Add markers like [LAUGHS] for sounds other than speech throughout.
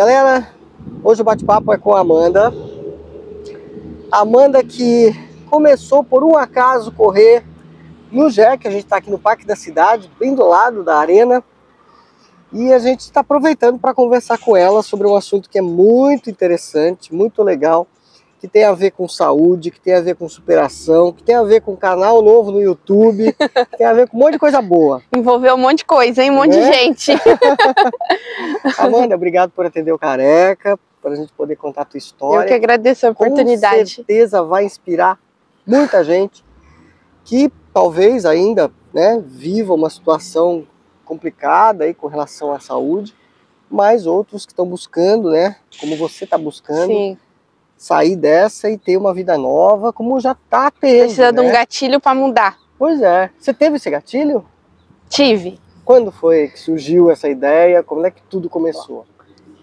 Galera, hoje o bate-papo é com a Amanda. Amanda que começou por um acaso correr no JEC, a gente está aqui no Parque da Cidade, bem do lado da arena. E a gente está aproveitando para conversar com ela sobre um assunto que é muito interessante, muito legal, que tem a ver com saúde, que tem a ver com superação, que tem a ver com canal novo no YouTube, que tem a ver com um monte de coisa boa. Envolveu um monte de coisa, hein? Um monte Né? de gente. [LAUGHS] Amanda, obrigado por atender o Careca, para a gente poder contar a tua Eu história. que agradeço a oportunidade. Com certeza vai inspirar muita gente que talvez ainda né, viva uma situação complicada aí com relação à saúde, mas outros que estão buscando, né, como você está buscando, Sim. Sair dessa e ter uma vida nova, como já está tendo. Precisa de um né? gatilho para mudar. Pois é. Você teve esse gatilho? Tive. Quando foi que surgiu essa ideia? Como é que tudo começou?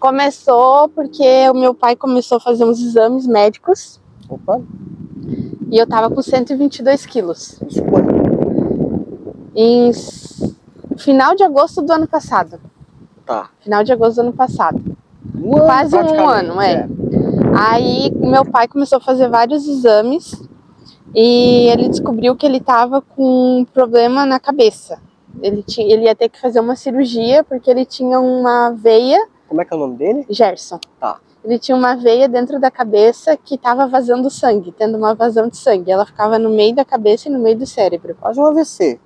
Começou porque o meu pai começou a fazer uns exames médicos Opa, e eu tava com 122 quilos. isso quando? Em final de agosto do ano passado. Tá. Final de agosto do ano passado. Um ano, Quase um ano, é. Aí meu pai começou a fazer vários exames e ele descobriu que ele estava com um problema na cabeça. Ele, tinha, ele ia ter que fazer uma cirurgia porque ele tinha uma veia, Como é que é o nome dele? Gerson. Tá. Ele tinha uma veia dentro da cabeça que estava vazando sangue, tendo uma vazão de sangue. Ela ficava no meio da cabeça e no meio do cérebro. Quase um AVC.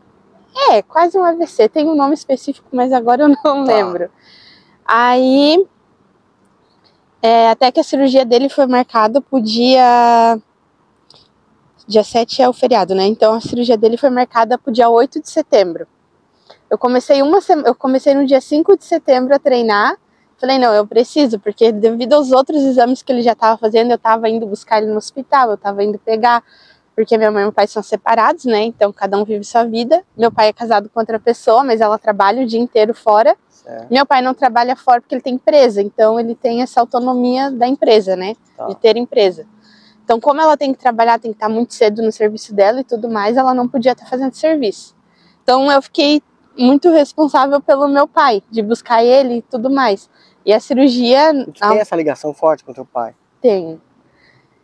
É, quase um AVC. Tem um nome específico, mas agora eu não Tá. lembro. Aí, é, até que a cirurgia dele foi marcada pro dia. Dia 7 é o feriado, né? Então a cirurgia dele foi marcada pro dia 8 de setembro. Eu comecei uma eu comecei no dia 5 de setembro a treinar. Falei, não, eu preciso, porque devido aos outros exames que ele já estava fazendo, eu estava indo buscar ele no hospital, eu estava indo pegar, porque minha mãe e meu pai são separados, né? Então cada um vive sua vida. Meu pai é casado com outra pessoa, mas ela trabalha o dia inteiro fora. Certo. Meu pai não trabalha fora porque ele tem empresa, então ele tem essa autonomia da empresa, né? Tá. De ter empresa. Então, como ela tem que trabalhar, tem que estar muito cedo no serviço dela e tudo mais, ela não podia estar fazendo serviço. Então, eu fiquei muito responsável pelo meu pai, de buscar ele e tudo mais. E a cirurgia E tu tem essa ligação forte com teu pai? tem.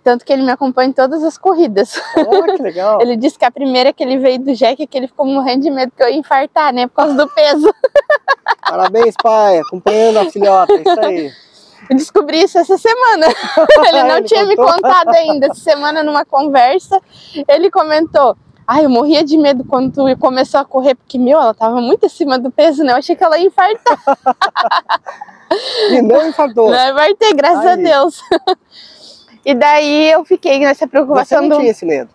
Tanto que ele me acompanha em todas as corridas. Olha que legal. [LAUGHS] Ele disse que a primeira que ele veio do Jack é que ele ficou morrendo de medo que eu ia infartar, né? Por causa do peso. [LAUGHS] Parabéns, pai. Acompanhando a filhota. é Isso aí. Eu descobri isso essa semana. [LAUGHS] Ele não Ele tinha me contou? contado ainda. Essa semana, numa conversa, ele comentou. Ai, eu morria de medo quando tu começou a correr, porque, meu, ela tava muito acima do peso, né? Eu achei que ela ia infartar. E não infartou. Não vai ter, graças a. Deus. E daí eu fiquei nessa Você preocupação não do. tinha esse medo?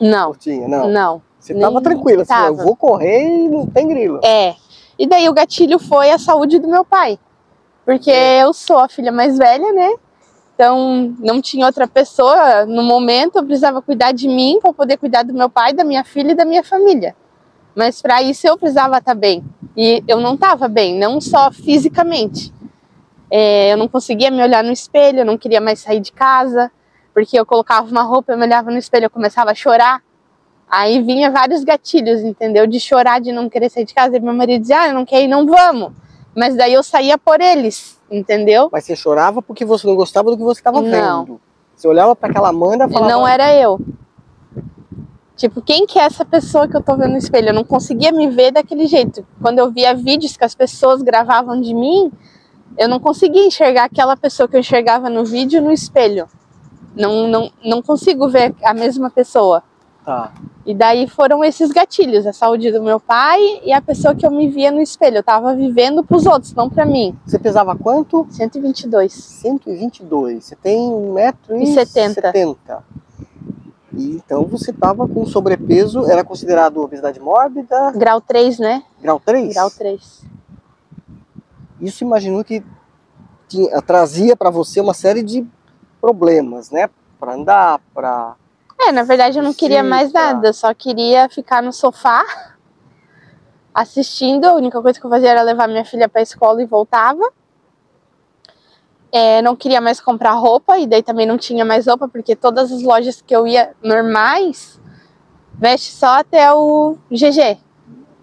Não, tinha? Não. não. Você tava nem tranquila, assim, tava. eu vou correr e não tem grilo. É. E daí o gatilho foi a saúde do meu pai. Porque É. eu sou a filha mais velha, né? Então não tinha outra pessoa no momento, eu precisava cuidar de mim para poder cuidar do meu pai, da minha filha e da minha família. Mas para isso eu precisava estar bem. E eu não estava bem, não só fisicamente. É, eu não conseguia me olhar no espelho, eu não queria mais sair de casa, porque eu colocava uma roupa, eu me olhava no espelho, eu começava a chorar. Aí vinha vários gatilhos, entendeu? De chorar, de não querer sair de casa. E meu marido dizia, ah, eu não quero ir, não vamos. Mas daí eu saía por eles, entendeu? Mas você chorava porque você não gostava do que você estava Não. vendo. Você olhava para aquela Amanda e falava... Não era eu. Tipo, quem que é essa pessoa que eu tô vendo no espelho? Eu não conseguia me ver daquele jeito. Quando eu via vídeos que as pessoas gravavam de mim, eu não conseguia enxergar aquela pessoa que eu enxergava no vídeo no espelho. Não, não, não consigo ver a mesma pessoa. Tá. E daí foram esses gatilhos, a saúde do meu pai e a pessoa que eu me via no espelho. Eu tava vivendo pros outros, não pra mim. Você pesava quanto? 122. 122. Você tem 1,70m. E 70. E então você estava com sobrepeso, era considerado obesidade mórbida, Grau 3, né? grau 3? Grau 3. Isso imaginou que tinha, trazia para você uma série de problemas, né? Para andar, para É, na verdade eu não queria mais nada, só queria ficar no sofá [LAUGHS] assistindo. A única coisa que eu fazia era levar minha filha pra escola e voltava. É, não queria mais comprar roupa e daí também não tinha mais roupa, porque todas as lojas que eu ia normais veste só até o GG.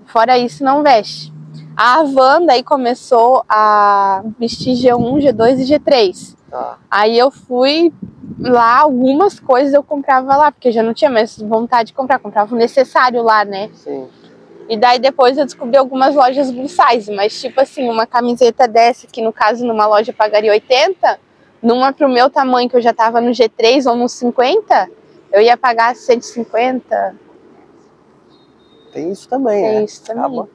Fora isso, não veste. A van daí começou a vestir G1, G2 e G3. Tá. Aí eu fui lá, algumas coisas eu comprava lá, porque eu já não tinha mais vontade de comprar, comprava o necessário lá, né? Sim. E daí depois eu descobri algumas lojas plus size, mas tipo assim, uma camiseta dessa, que no caso numa loja eu pagaria 80, numa pro meu tamanho, que eu já tava no G3 ou no 50, eu ia pagar 150. Tem isso também, É né? isso também. Acaba-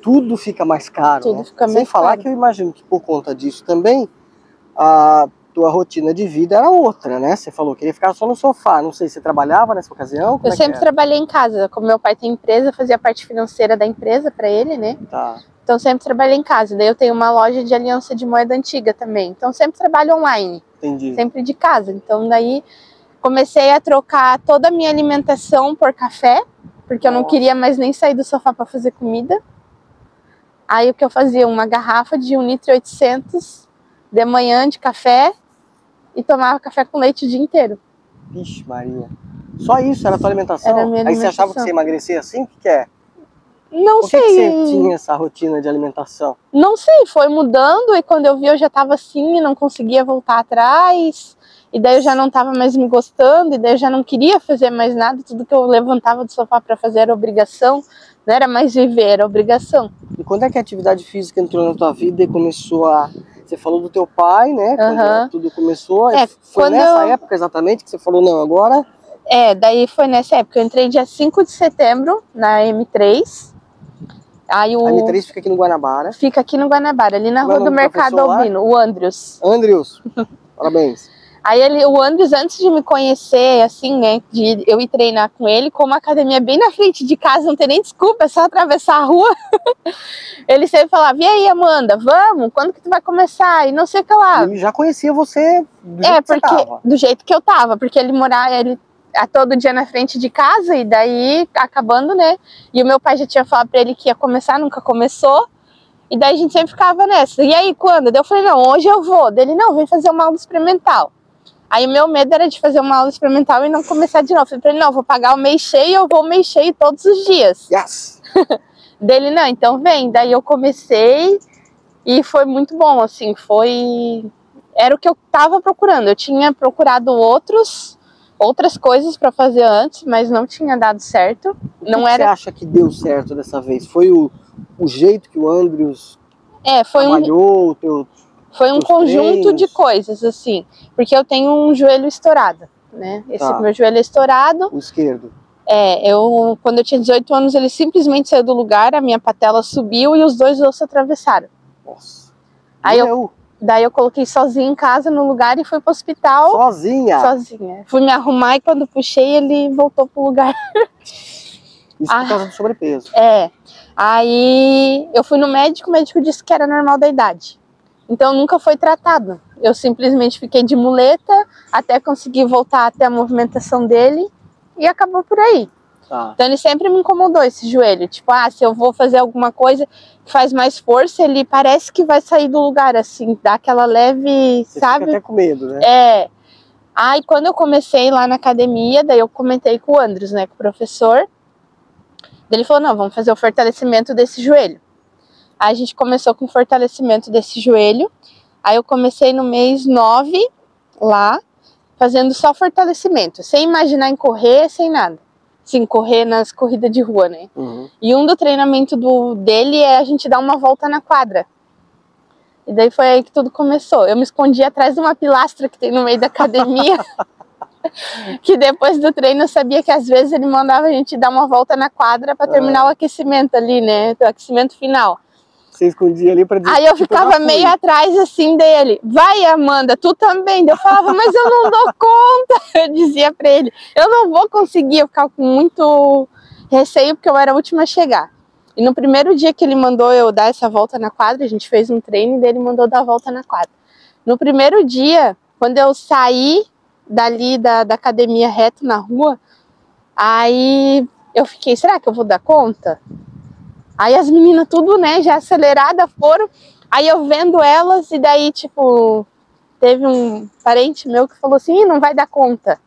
Tudo fica mais caro, Tudo né? fica Sem mais falar caro. que eu imagino que por conta disso também, a tua rotina de vida era outra, né? Você falou que ia ficar só no sofá. Não sei se você trabalhava nessa ocasião? Como Eu é sempre trabalhei em casa, como meu pai tem empresa, fazia a parte financeira da empresa para ele, né? Tá. Então sempre trabalhei em casa. Daí eu tenho uma loja de aliança de moeda antiga também. Então sempre trabalho online, Entendi. sempre de casa. Então daí comecei a trocar toda a minha alimentação por café, porque eu não Nossa. queria mais nem sair do sofá para fazer comida. Aí o que eu fazia? Uma garrafa de 1 litro e 800 de manhã de café e tomava café com leite o dia inteiro. Vixe, Maria. Só isso era a tua alimentação? Era a minha Aí você achava que alimentação. você ia emagrecer assim? O que, que é? Não Por sei. que você tinha essa rotina de alimentação? Não sei, foi mudando e quando eu vi eu já tava assim e não conseguia voltar atrás. E daí eu já não tava mais me gostando, e daí eu já não queria fazer mais nada. Tudo que eu levantava do sofá para fazer era obrigação, não era mais viver, era obrigação. E quando é que a atividade física entrou na tua vida e começou a. Você falou do teu pai, né? Quando tudo começou. É, Foi nessa eu- época exatamente que você falou, não, agora. É, daí foi nessa época. Eu entrei dia 5 de setembro na M3. Aí o. A M3 fica aqui no Guanabara. Fica aqui no Guanabara, ali na Qual é rua do Mercado lá? Albino, o Andrews. Andrews, [LAUGHS] parabéns. Aí ele, o Andrews, antes de me conhecer, assim, né, de eu ir treinar com ele, como a academia é bem na frente de casa, não tem nem desculpa, é só atravessar a rua. [LAUGHS] ele sempre falava, e aí, Amanda, vamos? Quando que tu vai começar? E não sei o que lá. Ele já conhecia você do É, jeito que você porque, tava. do jeito que eu tava, porque ele morava, ele a todo dia na frente de casa, e daí, acabando, né, e o meu pai já tinha falado pra ele que ia começar, nunca começou, e daí a gente sempre ficava nessa, e aí, quando? Daí eu falei, não, hoje eu vou, dele, não, vem fazer uma aula experimental. Aí o meu medo era de fazer uma aula experimental e não começar de novo. Eu falei pra ele, não, vou pagar o mês cheio, eu vou o mês cheio todos os dias. Yes! [LAUGHS] Dele, não, então vem. Daí eu comecei e foi muito bom, assim, foi... Era o que eu tava procurando. Eu tinha procurado outros, outras coisas pra fazer antes, mas não tinha dado certo. O que Não que era... você acha que deu certo dessa vez? Foi o, o jeito que o Andrews É, foi um, trabalhou, o teu. Foi um os conjunto treinos? de coisas, assim. Porque eu tenho um joelho estourado, né? Esse Tá. meu joelho é estourado. o esquerdo. É, eu, quando eu tinha 18 anos, ele simplesmente saiu do lugar, a minha patela subiu e os dois ossos atravessaram. Nossa. Aí eu-. Daí eu coloquei sozinha em casa no lugar e fui pro hospital Sozinha. sozinha. Fui me arrumar e quando puxei ele voltou pro lugar. Isso Ah. por causa do sobrepeso. É. Aí eu fui no médico, o médico disse que era normal da idade. Então nunca foi tratado. Eu simplesmente fiquei de muleta até conseguir voltar até a movimentação dele e acabou por aí. Tá. Então ele sempre me incomodou esse joelho. Tipo, ah, se eu vou fazer alguma coisa que faz mais força, ele parece que vai sair do lugar, assim, dá aquela leve, Você sabe? fica até com medo, né? É. Aí quando eu comecei lá na academia, daí eu comentei com o Andros, né, com o professor. Ele falou: "Não, vamos fazer o fortalecimento desse joelho". Aí a gente começou com fortalecimento desse joelho. Aí eu comecei no mês 9 lá, fazendo só fortalecimento, sem imaginar em correr, sem nada. Sim, correr nas corridas de rua, né? Uhum. E um do treinamento do, dele é a gente dar uma volta na quadra. E daí foi aí que tudo começou. Eu me escondi atrás de uma pilastra que tem no meio da academia. [LAUGHS] que depois do treino eu sabia que às vezes ele mandava a gente dar uma volta na quadra para terminar o aquecimento ali, né? O aquecimento final. Você escondia ali pra dizer Aí eu ficava meio atrás assim dele. Vai, Amanda, tu também. Eu falava, mas eu não dou conta. [LAUGHS] Eu dizia pra ele, eu não vou conseguir. Eu ficava com muito receio porque eu era a última a chegar. E no primeiro dia que ele mandou eu dar essa volta na quadra, a gente fez um treino e ele mandou dar a volta na quadra. No primeiro dia, quando eu saí dali da, da academia reto na rua, aí eu fiquei, será que eu vou dar conta? Aí as meninas tudo, né, já aceleradas foram. Aí eu vendo elas e daí, tipo, teve um parente meu que falou assim, não vai dar conta.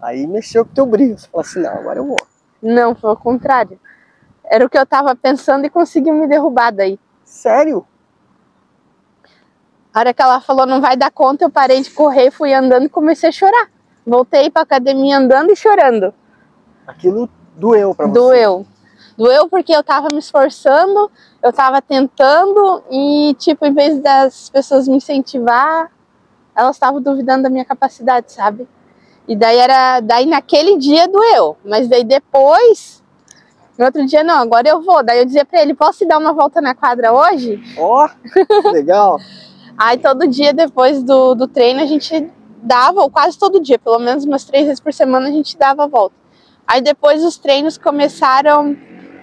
Aí mexeu com teu brilho. Você falou assim, não, agora eu vou. Não, foi o contrário. Era o que eu tava pensando e conseguiu me derrubar daí. Sério? A hora que ela falou não vai dar conta, eu parei de correr, fui andando e comecei a chorar. Voltei pra academia andando e chorando. Aquilo doeu pra você? Doeu. Doeu porque eu tava me esforçando, eu tava tentando e, tipo, em vez das pessoas me incentivar, elas estavam duvidando da minha capacidade, sabe? E daí era, daí naquele dia doeu, mas daí depois, no outro dia não, agora eu vou. Daí eu dizia pra ele, posso dar uma volta na quadra hoje? Ó, oh, legal. [LAUGHS] Aí todo dia depois do, do treino a gente dava, ou quase todo dia, pelo menos umas três vezes por semana a gente dava a volta. Aí depois os treinos começaram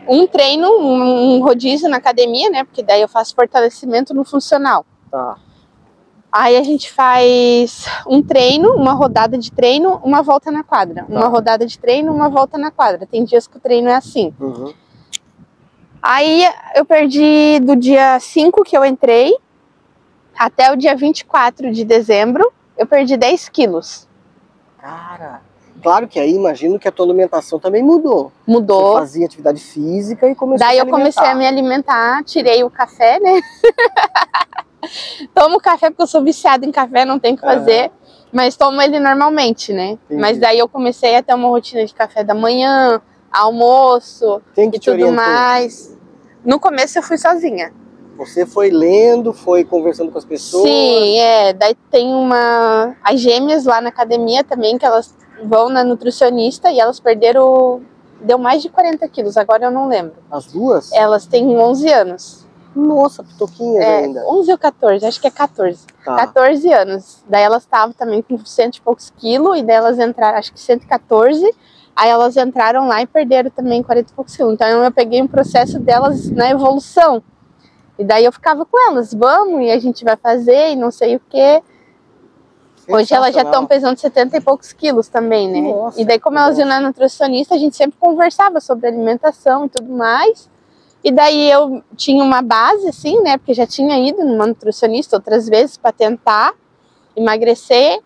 um treino, um, rodízio na academia, né? Porque daí eu faço fortalecimento no funcional. Tá. Aí a gente faz um treino, uma rodada de treino, uma volta na quadra. Tá. Uma rodada de treino, uma volta na quadra. Tem dias que o treino é assim. Uhum. Aí eu perdi do dia 5 que eu entrei até o dia 24 de dezembro, eu perdi 10 quilos. Cara, Claro que aí imagino que a tua alimentação também mudou. Mudou. Você fazia atividade física e começou Daí a eu comecei a me alimentar, tirei o café, né? [LAUGHS] tomo café porque eu sou viciada em café, não tem o que fazer. Uhum. Mas tomo ele normalmente, né? Entendi. Mas daí eu comecei a ter uma rotina de café da manhã, almoço e tudo orientou? mais. No começo eu fui sozinha. Você foi lendo, foi conversando com as pessoas? Sim, é. Daí tem uma. As gêmeas lá na academia também, que elas vão na nutricionista e elas perderam. Deu mais de 40 quilos, agora eu não lembro. As duas? Elas têm 11 anos. Nossa, pitoquinhas é, ainda. 11 ou 14, acho que é 14. Tá. 14 anos. Daí elas estavam também com cento e poucos quilos, e daí elas entraram, acho que 114. Aí elas entraram lá e perderam também 40 e poucos quilos. Então eu peguei um processo delas na evolução. E daí eu ficava com elas, vamos, e a gente vai fazer, e não sei o quê. Hoje elas já estão pesando 70 e poucos quilos também, né? Nossa, e daí, como elas iam na nutricionista, a gente sempre conversava sobre alimentação e tudo mais. E daí eu tinha uma base, assim, né? Porque já tinha ido numa nutricionista outras vezes para tentar emagrecer.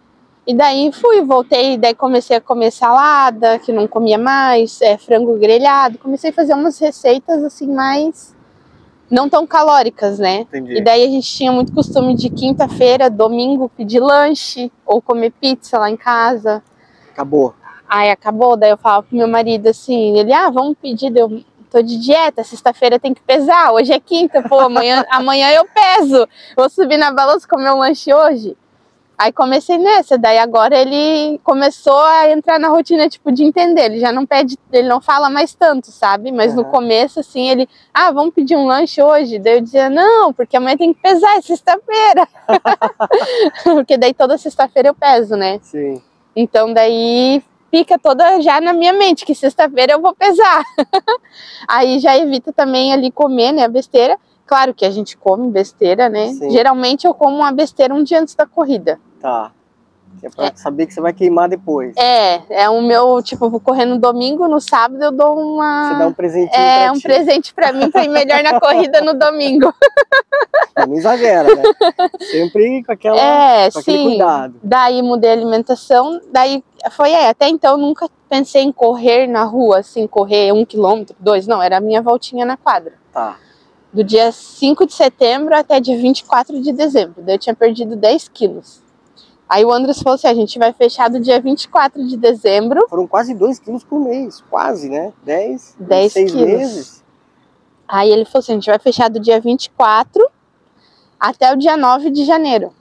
E daí fui, voltei, daí comecei a comer salada, que não comia mais, é, frango grelhado. Comecei a fazer umas receitas assim mais não tão calóricas, né? Entendi. E daí a gente tinha muito costume de quinta-feira, domingo, pedir lanche ou comer pizza lá em casa. Acabou. Aí acabou, daí eu falava pro meu marido assim, ele, ah, vamos pedir, eu tô de dieta, sexta-feira tem que pesar, hoje é quinta, pô, amanhã, [LAUGHS] amanhã eu peso, vou subir na balança comer um lanche hoje. Aí comecei nessa, daí agora ele começou a entrar na rotina, tipo, de entender. Ele já não pede, ele não fala mais tanto, sabe? Mas uhum. no começo, assim, ele, ah, vamos pedir um lanche hoje? Daí eu dizia, não, porque amanhã tem que pesar, é sexta-feira. [LAUGHS] porque daí toda sexta-feira eu peso, né? Sim. Então daí fica toda já na minha mente, que sexta-feira eu vou pesar. [LAUGHS] Aí já evita também ali comer, né, a besteira. Claro que a gente come besteira, né? Sim. Geralmente eu como uma besteira um dia antes da corrida. Tá. É pra é. saber que você vai queimar depois. É, é o meu, tipo, eu vou correr no domingo, no sábado eu dou uma. Você dá um presente É, pra um ti. presente pra mim pra ir melhor na corrida no domingo. [LAUGHS] Não exagera, né? Sempre com, aquela, é, com sim. cuidado. Daí mudei a alimentação, daí foi aí. Até então nunca pensei em correr na rua, assim, correr um quilômetro, dois, não, era a minha voltinha na quadra. Tá. Do dia 5 de setembro até dia 24 de dezembro. Daí eu tinha perdido 10 quilos. Aí o Andres falou assim: a gente vai fechar do dia 24 de dezembro. Foram quase 2 quilos por mês, quase, né? 10, 10 6 meses. Aí ele falou assim: a gente vai fechar do dia 24 até o dia 9 de janeiro.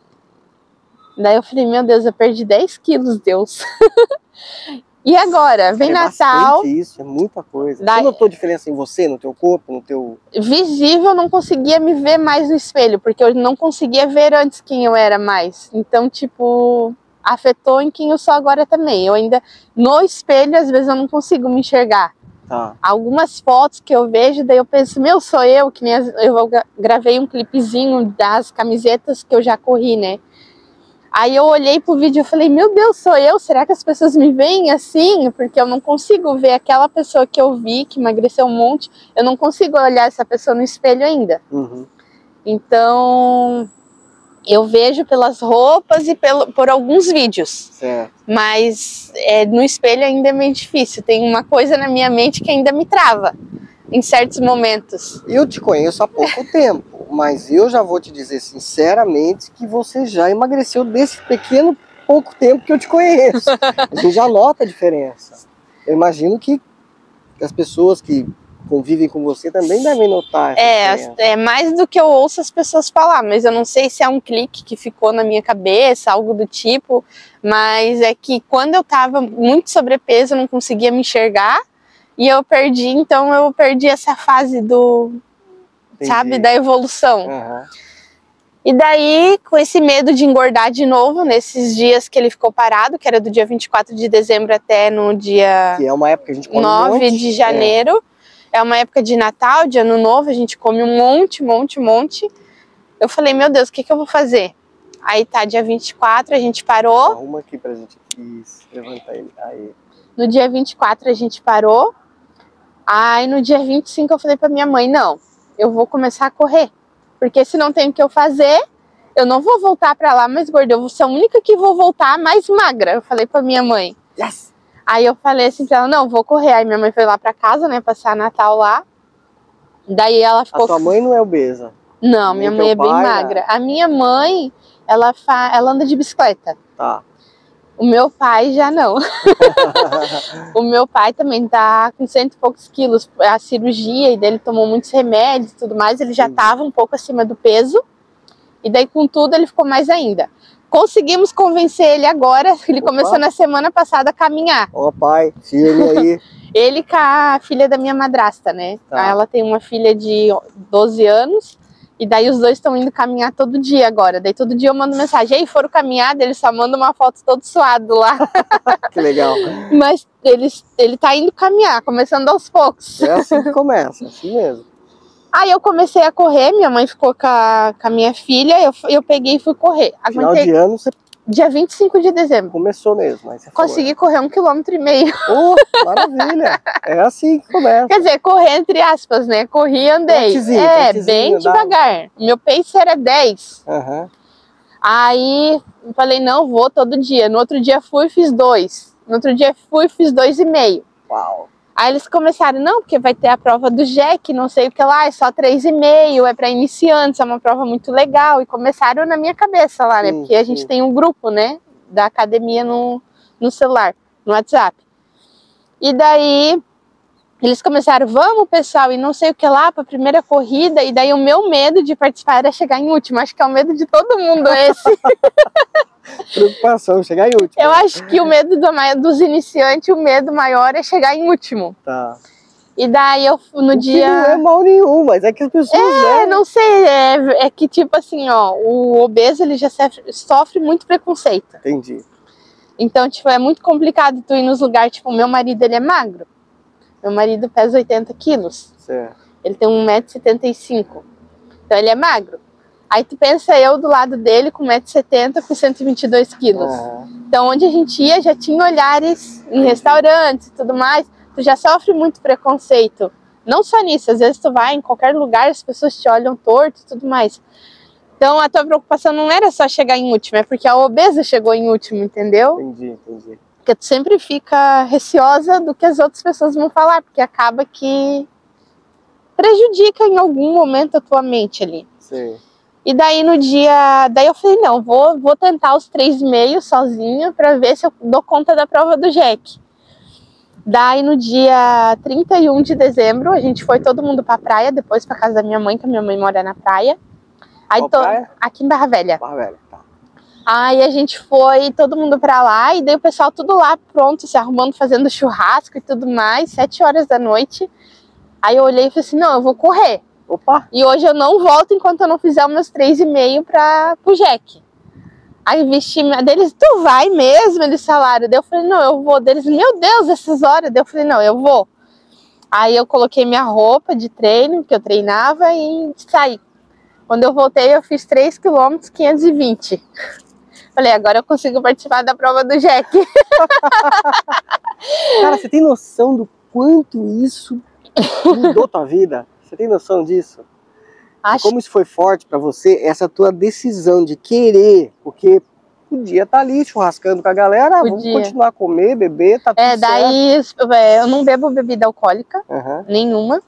Daí eu falei: meu Deus, eu perdi 10 quilos, Deus. [LAUGHS] E agora, vem é Natal. isso, é muita coisa. Daí... Você notou diferença em você, no teu corpo, no teu. Visível, não conseguia me ver mais no espelho, porque eu não conseguia ver antes quem eu era mais. Então, tipo, afetou em quem eu sou agora também. Eu ainda, no espelho, às vezes eu não consigo me enxergar. Tá. Algumas fotos que eu vejo, daí eu penso, meu, sou eu, que nem as, eu gravei um clipezinho das camisetas que eu já corri, né? Aí eu olhei pro vídeo e falei, meu Deus, sou eu? Será que as pessoas me veem assim? Porque eu não consigo ver aquela pessoa que eu vi, que emagreceu um monte, eu não consigo olhar essa pessoa no espelho ainda. Uhum. Então, eu vejo pelas roupas e pelo, por alguns vídeos. Certo. Mas é, no espelho ainda é meio difícil. Tem uma coisa na minha mente que ainda me trava. Em certos momentos. Eu te conheço há pouco [LAUGHS] tempo, mas eu já vou te dizer sinceramente que você já emagreceu desse pequeno pouco tempo que eu te conheço. A gente já nota a diferença. Eu imagino que as pessoas que convivem com você também devem notar. É, é mais do que eu ouço as pessoas falar, mas eu não sei se é um clique que ficou na minha cabeça, algo do tipo, mas é que quando eu tava muito sobrepeso, eu não conseguia me enxergar e eu perdi, então eu perdi essa fase do, Entendi. sabe, da evolução. Uhum. E daí, com esse medo de engordar de novo, nesses dias que ele ficou parado, que era do dia 24 de dezembro até no dia que é uma época que a gente come 9 um de janeiro, é. é uma época de Natal, de Ano Novo, a gente come um monte, monte, monte. Eu falei, meu Deus, o que, que eu vou fazer? Aí tá, dia 24 a gente parou. Arruma aqui pra gente. Isso, levanta ele. Aí. No dia 24 a gente parou. Aí no dia 25 eu falei pra minha mãe, não, eu vou começar a correr. Porque se não tem o que eu fazer, eu não vou voltar para lá mais gorda. Eu vou ser a única que vou voltar mais magra. Eu falei para minha mãe. Yes! Aí eu falei assim pra ela, não, vou correr. Aí minha mãe foi lá para casa, né, passar Natal lá. Daí ela ficou. A sua mãe não é obesa? Não, minha mãe é bem pai, magra. Né? A minha mãe, ela, fa... ela anda de bicicleta. Tá. O meu pai já não. [LAUGHS] o meu pai também tá com cento e poucos quilos. A cirurgia, e dele tomou muitos remédios e tudo mais, ele já tava um pouco acima do peso. E daí, com tudo, ele ficou mais ainda. Conseguimos convencer ele agora, [LAUGHS] ele Opa. começou na semana passada a caminhar. Ó, pai, ele aí. [LAUGHS] ele com a filha da minha madrasta, né? Tá. Ela tem uma filha de 12 anos e daí os dois estão indo caminhar todo dia agora. Daí todo dia eu mando mensagem. Aí foram caminhar, ele só manda uma foto todo suado lá. [LAUGHS] que legal. Mas ele, ele tá indo caminhar, começando aos poucos. É assim que começa, assim mesmo. Aí eu comecei a correr, minha mãe ficou com a, com a minha filha, eu, eu peguei e fui correr. Final Aguentei... de ano você Dia 25 de dezembro. Começou mesmo. Consegui foi. correr um quilômetro e meio. Oh, maravilha! é assim que começa. Quer dizer, correr entre aspas, né? Corri e andei. Tetezinho, é, bem dá... devagar. Meu pace era 10. Uhum. Aí falei, não, vou todo dia. No outro dia fui e fiz dois. No outro dia fui e fiz dois e meio. Uau! Aí eles começaram, não, porque vai ter a prova do JEC, não sei o que lá, é só 3,5, é para iniciantes, é uma prova muito legal. E começaram na minha cabeça lá, né? Porque a gente tem um grupo, né? Da academia no, no celular, no WhatsApp. E daí eles começaram, vamos pessoal, e não sei o que lá, para a primeira corrida, e daí o meu medo de participar era chegar em último. Acho que é o medo de todo mundo esse. [LAUGHS] Preocupação, chegar em último. Eu acho que o medo do, dos iniciantes, o medo maior é chegar em último. Tá. E daí eu no o dia. não é mal nenhum, mas é que as pessoas. É, não sei, é, é, que tipo assim, ó, o obeso ele já sofre, sofre muito preconceito. Entendi. Então, tipo, é muito complicado tu ir nos lugares, tipo, meu marido ele é magro. Meu marido pesa 80 quilos. Certo. Ele tem 1,75m. Então ele é magro. Aí tu pensa eu do lado dele com 1,70m com 122 quilos. Uhum. Então onde a gente ia já tinha olhares em restaurantes e tudo mais. Tu já sofre muito preconceito. Não só nisso, às vezes tu vai em qualquer lugar, as pessoas te olham torto e tudo mais. Então a tua preocupação não era só chegar em último, é porque a obesa chegou em último, entendeu? Entendi, entendi. Porque tu sempre fica receosa do que as outras pessoas vão falar, porque acaba que prejudica em algum momento a tua mente ali. Sim. E daí no dia, daí eu falei, não, vou, vou tentar os três meio sozinha para ver se eu dou conta da prova do Jack. Daí no dia 31 de dezembro, a gente foi todo mundo pra praia, depois pra casa da minha mãe, que a minha mãe mora na praia. Aí Qual tô praia? aqui em Barra Velha. Barra Velha. Aí a gente foi todo mundo pra lá e daí o pessoal tudo lá pronto, se arrumando, fazendo churrasco e tudo mais, sete horas da noite. Aí eu olhei e falei assim, não, eu vou correr. Opa! E hoje eu não volto enquanto eu não fizer os meus três e meio para o Jack. Aí vesti deles, tu vai mesmo? Eles falaram. Daí eu falei, não, eu vou. Deles, meu Deus, essas horas. Daí eu falei, não, eu vou. Aí eu coloquei minha roupa de treino, que eu treinava, e saí. Quando eu voltei, eu fiz 3 km 520. Falei, agora eu consigo participar da prova do Jack. [LAUGHS] Cara, você tem noção do quanto isso mudou tua vida? Você tem noção disso? Acho... Como isso foi forte para você, essa tua decisão de querer, porque podia estar tá ali churrascando com a galera, podia. vamos continuar a comer, beber, tá tudo É, daí certo. Eu não bebo bebida alcoólica, uhum. nenhuma.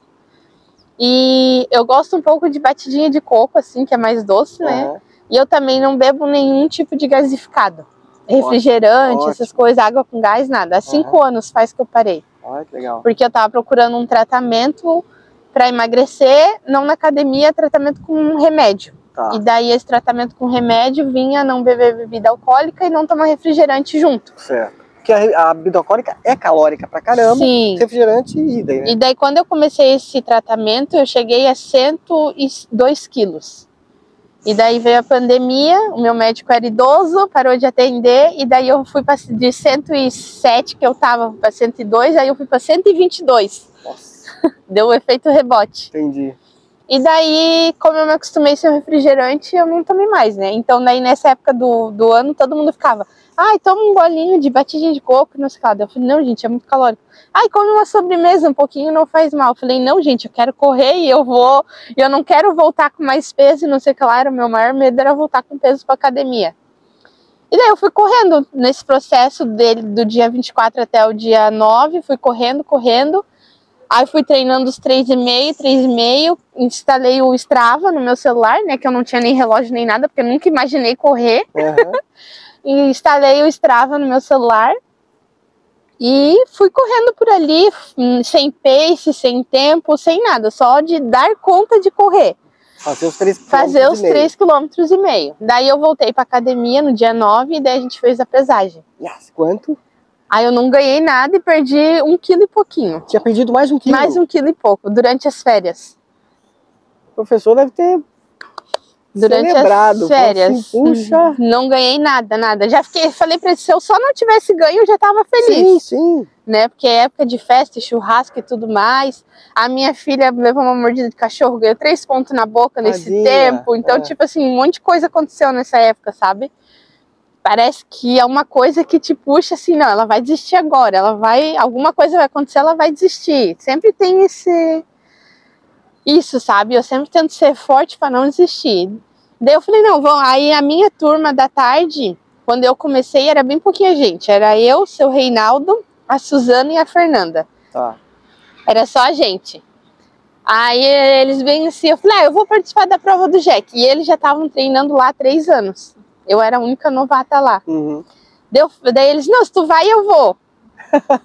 E eu gosto um pouco de batidinha de coco, assim, que é mais doce, né? Aham. E eu também não bebo nenhum tipo de gasificado. Refrigerante, Ótimo. essas coisas, água com gás, nada. Há cinco anos faz que eu parei. Olha que legal. Porque eu tava procurando um tratamento para emagrecer, não na academia, tratamento com remédio. Tá. E daí esse tratamento com remédio vinha não beber bebida alcoólica e não tomar refrigerante junto. Certo. Porque a, a bebida alcoólica é calórica pra caramba. Sim. Refrigerante e idem, né? E daí quando eu comecei esse tratamento, eu cheguei a 102 quilos. E daí veio a pandemia, o meu médico era idoso, parou de atender, e daí eu fui pra, de 107 que eu tava para 102, aí eu fui para 122. Nossa, [LAUGHS] Deu o efeito rebote. entendi. E daí, como eu me acostumei sem refrigerante, eu não tomei mais, né? Então, daí nessa época do, do ano, todo mundo ficava, ai, toma um bolinho de batidinha de coco, não sei lá. Eu falei, não, gente, é muito calórico. Ai, come uma sobremesa, um pouquinho não faz mal. Eu falei, não, gente, eu quero correr e eu vou, eu não quero voltar com mais peso e não sei o que lá. Era o meu maior medo era voltar com peso pra academia. E daí eu fui correndo nesse processo dele, do dia 24 até o dia 9, fui correndo, correndo. Aí fui treinando os 3,5, 3,5, instalei o Strava no meu celular, né, que eu não tinha nem relógio nem nada, porque eu nunca imaginei correr. Aham. [LAUGHS] E instalei o Strava no meu celular e fui correndo por ali, hum, sem pace, sem tempo, sem nada, só de dar conta de correr. Fazer os três Fazer os quilômetros 3,5 km. e meio. Daí eu voltei pra academia no dia 9 e daí a gente fez a pesagem. Yes, quanto? Aí eu não ganhei nada e perdi um quilo e pouquinho. Tinha perdido mais um quilo. Mais um quilo e pouco, durante as férias. O professor deve ter Durante celebrado. as férias. Assim, Puxa. Não ganhei nada, nada. Já fiquei, falei pra ele, se eu só não tivesse ganho, eu já tava feliz. Sim, sim. Né? Porque é época de festa, churrasco e tudo mais. A minha filha levou uma mordida de cachorro, ganhou três pontos na boca nesse Tadinha, tempo. Então, é. tipo assim, um monte de coisa aconteceu nessa época, sabe? Parece que é uma coisa que te puxa assim, não, ela vai desistir agora, ela vai, alguma coisa vai acontecer, ela vai desistir. Sempre tem esse isso, sabe? Eu sempre tento ser forte para não desistir. Daí eu falei, não, vão. Aí a minha turma da tarde, quando eu comecei, era bem pouquinha gente. Era eu, seu Reinaldo, a Suzana e a Fernanda. Tá. Era só a gente. Aí eles vêm assim, eu falei, ah, eu vou participar da prova do Jack. E eles já estavam treinando lá há três anos. Eu era a única novata lá. Uhum. Deu, daí eles, não, se tu vai, eu vou.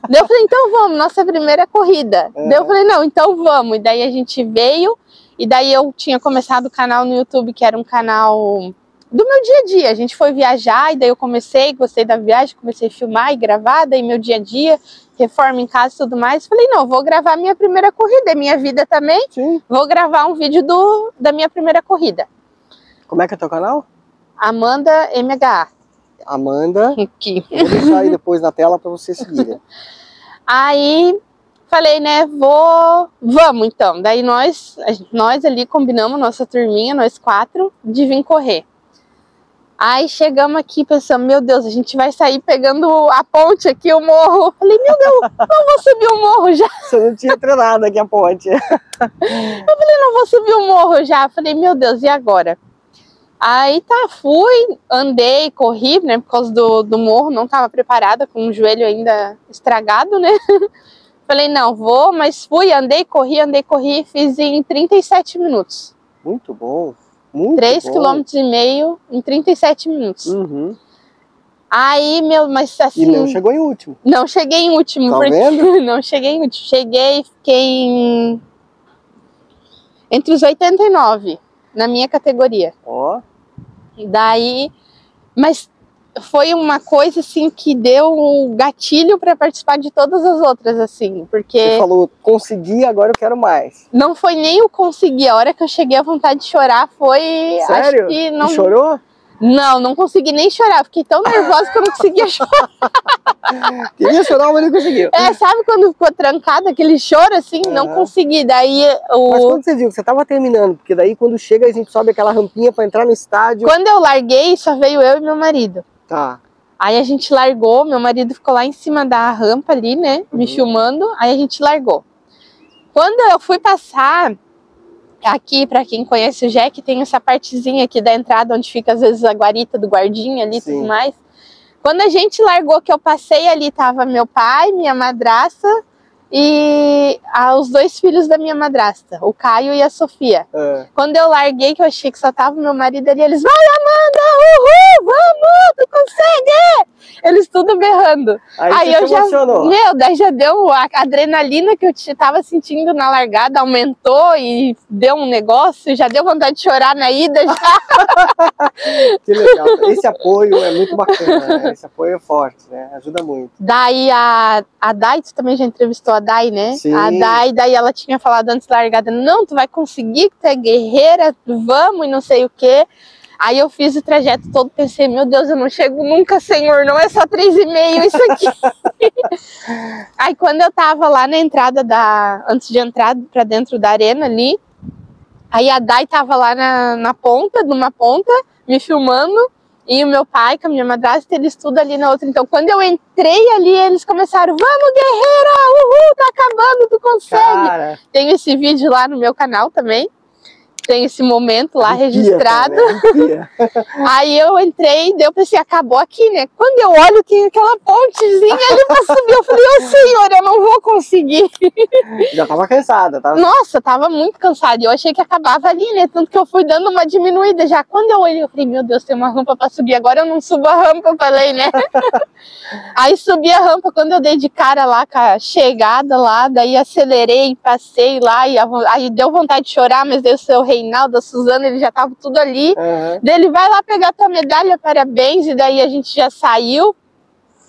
Daí eu falei, então vamos, nossa primeira corrida. É. Daí eu falei, não, então vamos. E daí a gente veio, e daí eu tinha começado o canal no YouTube, que era um canal do meu dia a dia. A gente foi viajar, e daí eu comecei, gostei da viagem, comecei a filmar e gravar, daí meu dia a dia, reforma em casa e tudo mais. Falei, não, vou gravar minha primeira corrida, é minha vida também. Sim. Vou gravar um vídeo do, da minha primeira corrida. Como é que é teu canal? Amanda MHA. Amanda. [LAUGHS] Aqui. Eu vou deixar aí depois na tela pra vocês seguirem. Aí falei, né, vou, vamos então. Daí nós, nós ali combinamos nossa turminha, nós quatro, de vir correr. Aí chegamos aqui pensando, meu Deus, a gente vai sair pegando a ponte aqui, o morro. Falei, meu Deus, não vou subir o morro já, [LAUGHS] Você não tinha treinado aqui a ponte. não vou subir o morro já. Falei, meu Deus, e agora? Aí tá, fui, andei, corri, né, por causa do, do morro, não tava preparada, com o joelho ainda estragado, né? [LAUGHS] Falei, não, vou, mas fui, andei, corri, andei, corri, fiz em 37 minutos. Muito bom. Muito 3 bom. km e meio em 37 minutos. Uhum. Aí, meu, mas assim, E não chegou em último. não cheguei em último, Tá porque vendo? [LAUGHS] não cheguei em último. Cheguei, fiquei em... entre os 89 na minha categoria. Ó. E daí, mas foi uma coisa assim que deu o gatilho para participar de todas as outras assim, Você porque falou, consegui, agora eu quero mais. não foi nem o conseguir, a hora que eu cheguei a vontade de chorar foi, Sério? acho que não E chorou? Não, não consegui nem chorar, fiquei tão nervosa que eu não conseguia [LAUGHS] chorar. Queria chorar, mas não conseguiu. É, sabe quando ficou trancado aquele choro assim? Não Aham. consegui. Daí Mas o quando você viu que você tava terminando, porque daí quando chega a gente sobe aquela rampinha pra entrar no estádio. quando eu larguei, só veio eu e meu marido. Tá. Aí a gente largou, meu marido ficou lá em cima da rampa ali, né? Me Uhum. filmando, aí a gente largou. Quando eu fui passar, aqui, pra quem conhece o Jack, tem essa partezinha aqui da entrada onde fica às vezes a guarita do guardinha ali e tudo mais. Quando a gente largou, que eu passei ali, tava meu pai, minha madraça e ah, os dois filhos da minha madrasta, o Caio e a Sofia. É. Quando eu larguei, que eu achei que só tava meu marido ali, eles, vai Amanda, uhul, vamos, tu consegue! Eles tudo berrando. Aí, Aí eu já, emocionou. meu, daí já deu a adrenalina que eu tava sentindo na largada, aumentou e deu um negócio, já deu vontade de chorar na ida, já. [LAUGHS] Que legal. Esse apoio é muito bacana, né? Esse apoio é forte, né? Ajuda muito. Daí a, a Dai, tu também já entrevistou a Dai, né? Sim. A Dai, daí ela tinha falado antes da largada, não, tu vai conseguir, tu é guerreira, vamos e não sei o quê. Aí eu fiz o trajeto todo, pensei, meu Deus, eu não chego nunca, Senhor, não é só três e meio isso aqui. [LAUGHS] Aí quando eu tava lá na entrada da, antes de entrar pra dentro da arena ali, aí a Dai tava lá na, na ponta, numa ponta, me filmando, e o meu pai, com a minha madrasta, eles tudo ali na outra. Então, quando eu entrei ali, eles começaram: Vamos, guerreira! Uhul, tá acabando, tu consegue! Cara, Tem esse vídeo lá no meu canal também. Tem esse momento lá arrepia, registrado. cara. [LAUGHS] Aí eu entrei e deu pra assim, acabou aqui, né? Quando eu olho, tem aquela pontezinha ali pra subir. Eu falei, ô senhor, eu não vou conseguir. Já tava cansada, tava Nossa, tava muito cansada. Eu achei que acabava ali, né? Tanto que eu fui dando uma diminuída já. Quando eu olhei, eu falei, meu Deus, tem uma rampa pra subir. Agora eu não subo a rampa, eu falei, né? [LAUGHS] Aí subi a rampa quando eu dei de cara lá com a chegada lá, daí acelerei, passei lá, e aí deu vontade de chorar, mas daí o seu Reinaldo, a Suzana, ele já tava tudo ali. Aham. Daí ele vai lá pegar tua medalha, parabéns, e daí a gente já saiu.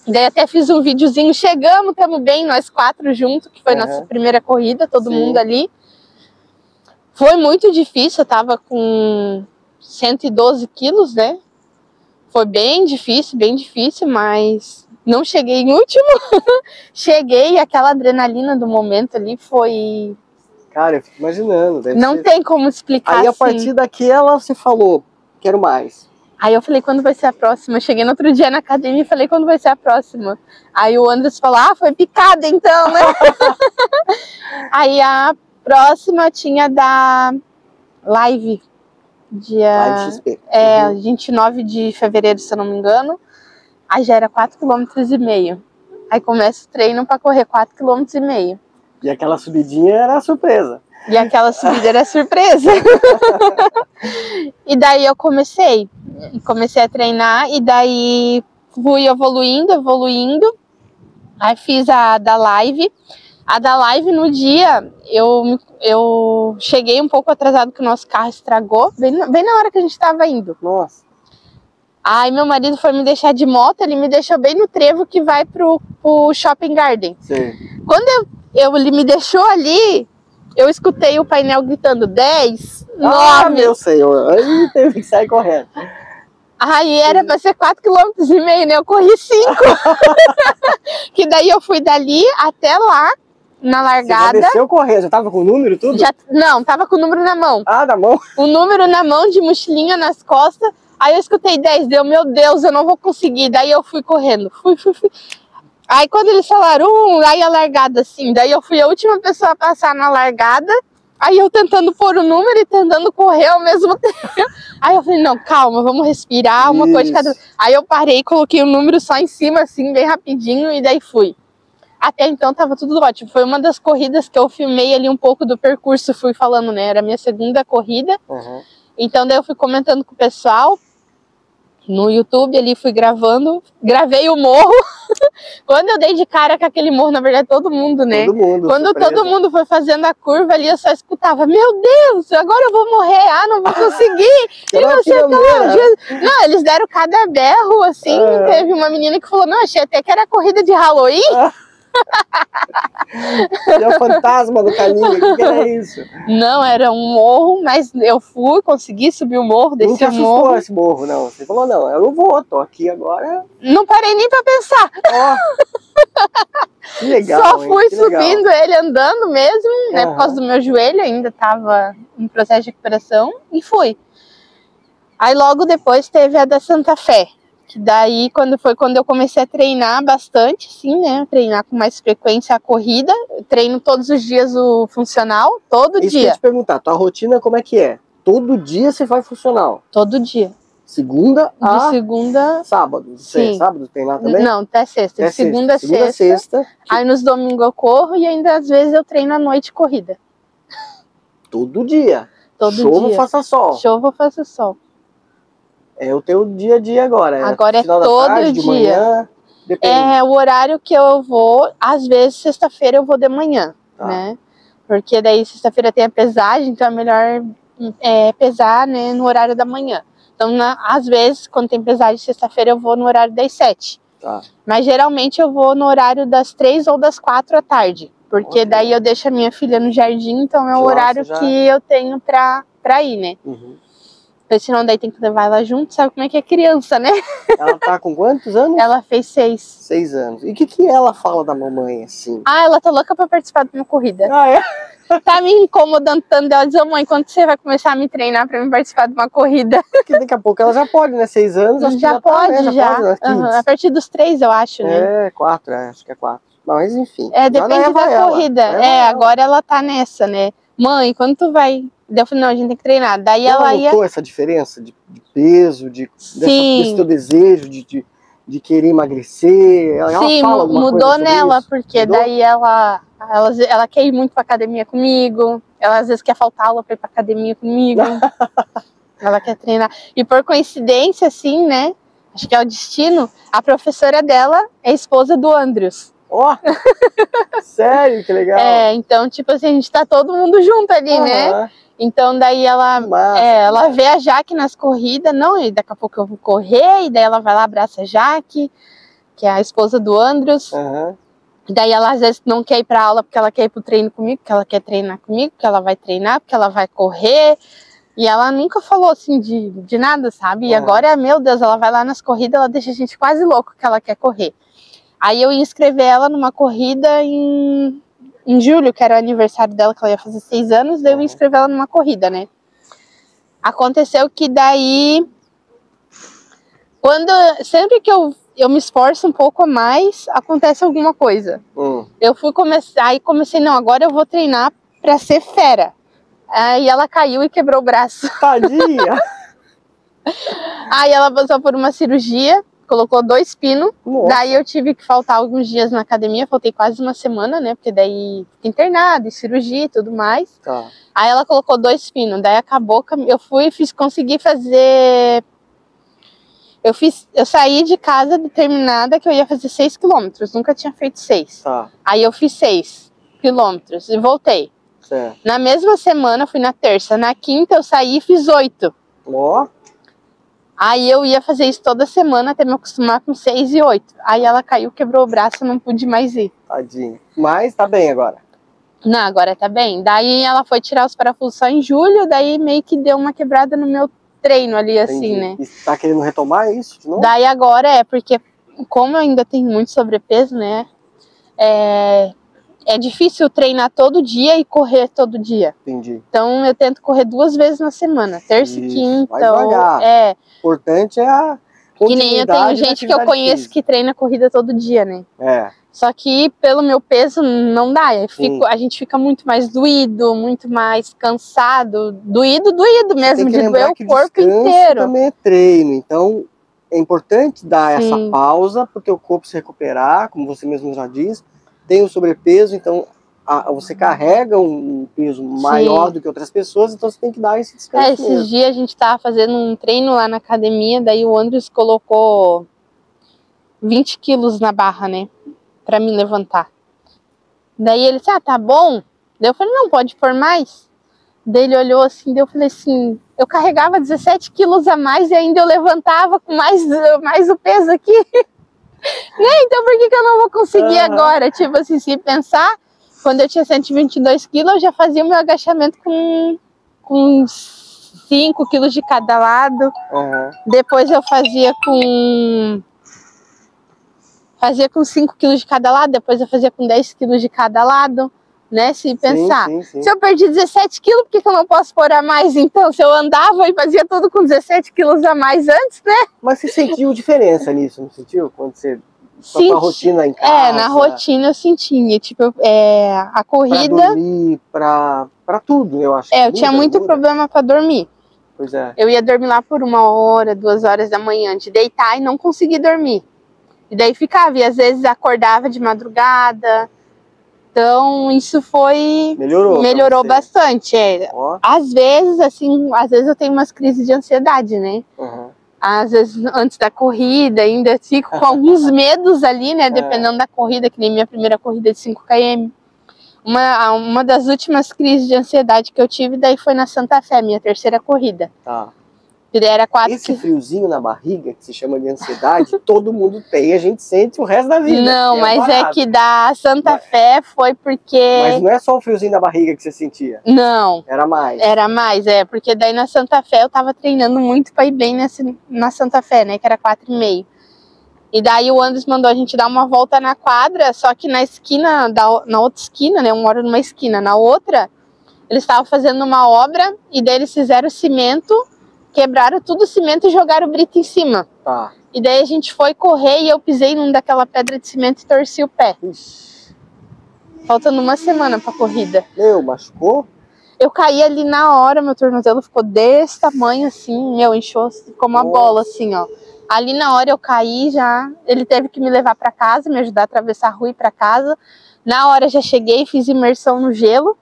Daí até fiz um videozinho, chegamos, estamos bem, nós quatro juntos, que foi Aham. nossa primeira corrida, todo Sim. mundo ali. Foi muito difícil, eu tava com 112 quilos, né? Foi bem difícil, bem difícil, mas não cheguei em último. [LAUGHS] cheguei aquela adrenalina do momento ali foi. Cara, eu fico imaginando. deve Não ser- tem como explicar Aí a assim. partir daquela você falou, quero mais. Aí eu falei, quando vai ser a próxima? Eu cheguei no outro dia na academia e falei, quando vai ser a próxima? Aí o Andres falou, ah, foi picada então, né? [LAUGHS] Aí a próxima tinha da live, dia Live XP. é, Uhum. 29 de fevereiro, se eu não me engano. Aí já era 4,5 km. Aí começa o treino para correr 4,5 km e aquela subidinha era surpresa. E aquela subida era surpresa. [LAUGHS] e daí eu comecei. Comecei a treinar e daí fui evoluindo, evoluindo. Aí fiz a da live. A da live no dia eu, eu cheguei um pouco atrasado que o nosso carro estragou, bem, na- bem na hora que a gente estava indo. Nossa. Aí meu marido foi me deixar de moto, ele me deixou bem no trevo que vai pro, pro shopping garden. Sei. Quando eu, eu- ele me deixou ali, eu escutei o painel gritando 10, 9. Ah, meu senhor. Aí teve que sair correndo. Aí era pra ser 4 km né? Eu corri 5. [LAUGHS] que daí eu fui dali até lá, na Você já largada. desceu correndo, já tava com o número e tudo? Já, não, tava com o número na mão. Ah, na mão? O número na mão, de mochilinha nas costas. Aí eu escutei 10, deu, meu Deus, eu não vou conseguir. Daí eu fui correndo. Fui, fui, fui. Aí quando eles falaram, um, aí a largada assim. Daí eu fui a última pessoa a passar na largada. Aí eu tentando pôr o número e tentando correr ao mesmo [LAUGHS] tempo. Aí eu falei, não, calma, vamos respirar, uma coisa de cada Isso. Aí eu parei, coloquei o número só em cima, assim, bem rapidinho, e daí fui. Até então tava tudo ótimo. Foi uma das corridas que eu filmei ali um pouco do percurso, fui falando, né? Era a minha segunda corrida. Uhum. Então daí eu fui comentando com o pessoal no YouTube ali, fui gravando, gravei o morro. [LAUGHS] Quando eu dei de cara com aquele morro, na verdade, todo mundo, né? Todo mundo. Quando surpresa. todo mundo foi fazendo a curva ali, eu só escutava, meu Deus, agora eu vou morrer, ah, não vou [LAUGHS] conseguir. [LAUGHS] E não sei o que. Não, eles deram cada berro, assim, Ah. teve uma menina que falou, não, achei até que era corrida de Halloween. Tinha um fantasma no caminho. O que, que era isso? Não, era um morro, mas eu fui, consegui subir o morro, Não desci o assustou morro. esse morro, não. Você falou, não, eu não vou, tô aqui agora. Não parei nem pra pensar. [LAUGHS] Que legal. Só hein? fui Que legal. subindo ele andando mesmo, né? Por causa do meu joelho, ainda tava em processo de recuperação, e fui. Aí logo depois teve a da Santa Fé. Que daí quando foi quando eu comecei a treinar bastante, sim, né? Treinar com mais frequência a corrida. Eu treino todos os dias o funcional, todo Isso que eu dia. te perguntar, tua rotina como é que é? Todo dia você vai funcional. Todo dia. Segunda De a segunda. sábado. Sim. Sábado tem lá também? Não, até sexta. É De segunda a Segunda a sexta. sexta. Aí nos domingos eu corro e ainda às vezes eu treino à noite corrida. Todo dia. Todo Chova ou dia. faça sol. Chova ou faça sol. É o teu dia a dia agora. Agora é final da todo tarde, de dia. manhã. Depende. É o horário que eu vou, às vezes sexta-feira eu vou de manhã, Tá. né? Porque daí sexta-feira tem a pesagem, então é melhor é, pesar né, no horário da manhã. Então, na- às vezes, quando tem pesagem sexta-feira, eu vou no horário das sete. Tá. Mas geralmente eu vou no horário das três ou das quatro à tarde. Porque daí eu deixo a minha filha no jardim, então é De o lá horário já- que eu tenho pra, pra ir, né? Uhum. Porque senão daí tem que levar ela junto, sabe como é que é criança, né? [LAUGHS] Ela tá com quantos anos? Ela fez seis. Seis anos. E o que, que ela fala da mamãe, assim? Ah, ela tá louca pra participar de uma corrida. Ah, é? Tá me incomodando tanto. Ela diz, mãe, quando você vai começar a me treinar pra me participar de uma corrida? Porque daqui a pouco ela já pode, né? Seis anos, acho que já, já tá, pode, né? já. pode, né? Aham, Kids. A partir dos três, eu acho, né? É, quatro, é, acho que é quatro. Mas enfim. É, já depende da corrida. É, ela. agora ela tá nessa, né? Mãe, quando tu vai? Daí eu falei, não, a gente tem que treinar. Daí ela ela ia. notou essa diferença de, de peso, de, Sim. desse teu desejo de, de, de querer emagrecer? Ela, ela Sim, coisa mudou nela, isso? porque Mudou? daí ela, ela. Ela quer ir muito pra academia comigo. Ela às vezes quer faltar aula pra ir pra academia comigo. [LAUGHS] ela quer treinar. E por coincidência, assim, né? Acho que é o destino. A professora dela é esposa do Andrews. Ó! [LAUGHS] sério, que legal. É, então, tipo assim, a gente tá todo mundo junto ali, né? Aham, Então, daí ela. massa, É, ela massa. vê a Jaque nas corridas, não, e daqui a pouco eu vou correr, e daí ela vai lá, abraça a Jaque, que é a esposa do Andrews. Aham. E daí ela às vezes não quer ir pra aula porque ela quer ir pro treino comigo, porque ela quer treinar comigo, porque ela vai treinar, porque ela vai correr. E ela nunca falou assim de, de nada, sabe? E Aham. agora, meu Deus, ela vai lá nas corridas, ela deixa a gente quase louco que ela quer correr. Aí eu ia inscrever ela numa corrida em, em julho, que era o aniversário dela, que ela ia fazer seis anos, daí eu Uhum. ia inscrever ela numa corrida, né? Aconteceu que daí, quando sempre que eu, eu me esforço um pouco a mais, acontece alguma coisa. Hum. Eu fui começar, aí comecei, não, agora eu vou treinar pra ser fera. Aí ela caiu e quebrou o braço. Tadinha! [LAUGHS] Aí ela passou por uma cirurgia, colocou dois pinos. Nossa. Daí eu tive que faltar alguns dias na academia, faltei quase uma semana, né? Porque daí fiquei internada, e cirurgia e tudo mais. Tá. Aí ela colocou dois pinos, daí acabou, eu fui e fiz, consegui fazer. Eu fiz, eu saí de casa determinada que eu ia fazer seis quilômetros, nunca tinha feito seis. Tá, Aí eu fiz seis quilômetros e voltei. certo. Na mesma semana, fui na terça. Na quinta, eu saí e fiz oito. Ó, Aí eu ia fazer isso toda semana até me acostumar com seis e oito. Aí ela caiu, quebrou o braço, não pude mais ir. tadinha. Mas tá bem agora. Não, agora tá bem. Daí ela foi tirar os parafusos só em julho, daí meio que deu uma quebrada no meu treino ali, assim, Entendi. né? E tá querendo retomar isso? Daí agora é, porque como eu ainda tenho muito sobrepeso, né? É, é difícil treinar todo dia e correr todo dia. Entendi. Então eu tento correr duas vezes na semana, terça e Isso, quinta. vai ou- é, O importante é a que nem eu tenho gente que eu conheço física. que treina corrida todo dia, né? É, Só que pelo meu peso não dá. Fico- a gente fica muito mais doído, muito mais cansado. Doído, doído mesmo, de doer o corpo inteiro. também é treino. Então, é importante dar Sim. essa pausa para o corpo se recuperar, como você mesmo já diz. Tem o sobrepeso, então a- você carrega um peso maior do que outras pessoas, então você tem que dar esse É, descanso esses mesmo. dias a gente tava fazendo um treino lá na academia, daí o Andrews colocou 20 quilos na barra, né? Pra me levantar. Daí ele disse, ah, tá bom. Daí eu falei, não, pode pôr mais. Daí ele olhou assim, daí eu falei assim, eu carregava 17 quilos a mais e ainda eu levantava com mais, mais o peso aqui. [LAUGHS] né? Então por que, que eu não vou conseguir Aham. agora? Tipo assim, se pensar, quando eu tinha 122 quilos, eu já fazia o meu agachamento com, com 5 quilos de cada lado. Aham. Depois eu fazia com. Fazia com 5 quilos de cada lado, depois eu fazia com 10 quilos de cada lado, né? Se pensar. Sim, sim, sim. Se eu perdi 17 quilos, por que, que eu não posso pôr a mais então? Se eu andava e fazia tudo com 17 quilos a mais antes, né? Mas você sentiu diferença nisso, não sentiu? Quando você. A Senti- tua rotina em casa. É, na rotina eu sentia. Tipo, é, a Pra corrida. dormir, pra, pra tudo, eu acho. É, eu tinha muito muda. problema para dormir. Pois é. Eu ia dormir lá por uma hora, duas horas da manhã, de deitar e não conseguir dormir. E daí ficava, e às vezes acordava de madrugada. Então, isso foi. Melhorou. Melhorou bastante. É. Ó. Às vezes, assim, às vezes eu tenho umas crises de ansiedade, né? Uhum. Às vezes, antes da corrida, ainda fico com alguns [LAUGHS] medos ali, né? Dependendo da corrida, que nem minha primeira corrida de 5 km. Uma, uma das últimas crises de ansiedade que eu tive, daí foi na Santa Fé, minha terceira corrida. Tá. Era quatro Esse friozinho na barriga, que se chama de ansiedade, [LAUGHS] todo mundo tem. A gente sente o resto da vida. Não, É mas é que da Santa Mas- Fé foi porque. Mas não é só o friozinho da barriga que você sentia. Não, Era mais. era mais, é, porque daí na Santa Fé eu tava treinando muito pra ir bem nessa, na Santa Fé, né, que era quatro e meio. E daí o Andres mandou a gente dar uma volta na quadra, só que na esquina, da, na outra esquina, né, eu moro numa esquina, na outra, eles estavam fazendo uma obra e daí eles fizeram cimento, quebraram tudo o cimento e jogaram o brito em cima. Tá. E daí a gente foi correr e eu pisei num daquela pedra de cimento e torci o pé. Ixi. Faltando uma semana pra corrida. Meu, machucou? Eu caí ali na hora, meu tornozelo ficou desse tamanho assim, meu, inchou, ficou uma Nossa. bola assim, ó. Ali na hora eu caí já, ele teve que me levar pra casa, me ajudar a atravessar a rua e ir pra casa. Na hora já cheguei, fiz imersão no gelo.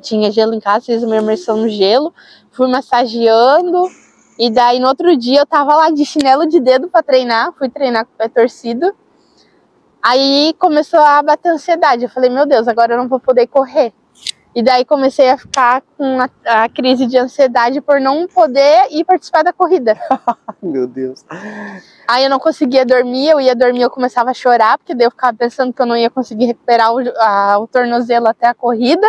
Tinha gelo em casa, fiz uma imersão no gelo, fui massageando. E daí no outro dia eu tava lá de chinelo de dedo pra treinar, fui treinar com o pé torcido. Aí começou a bater ansiedade. Eu falei, meu Deus, agora eu não vou poder correr. E daí comecei a ficar com a, a crise de ansiedade por não poder ir participar da corrida. [LAUGHS] Meu Deus. Aí eu não conseguia dormir, eu ia dormir, eu começava a chorar, porque daí eu ficava pensando que eu não ia conseguir recuperar o, a- o tornozelo até a corrida.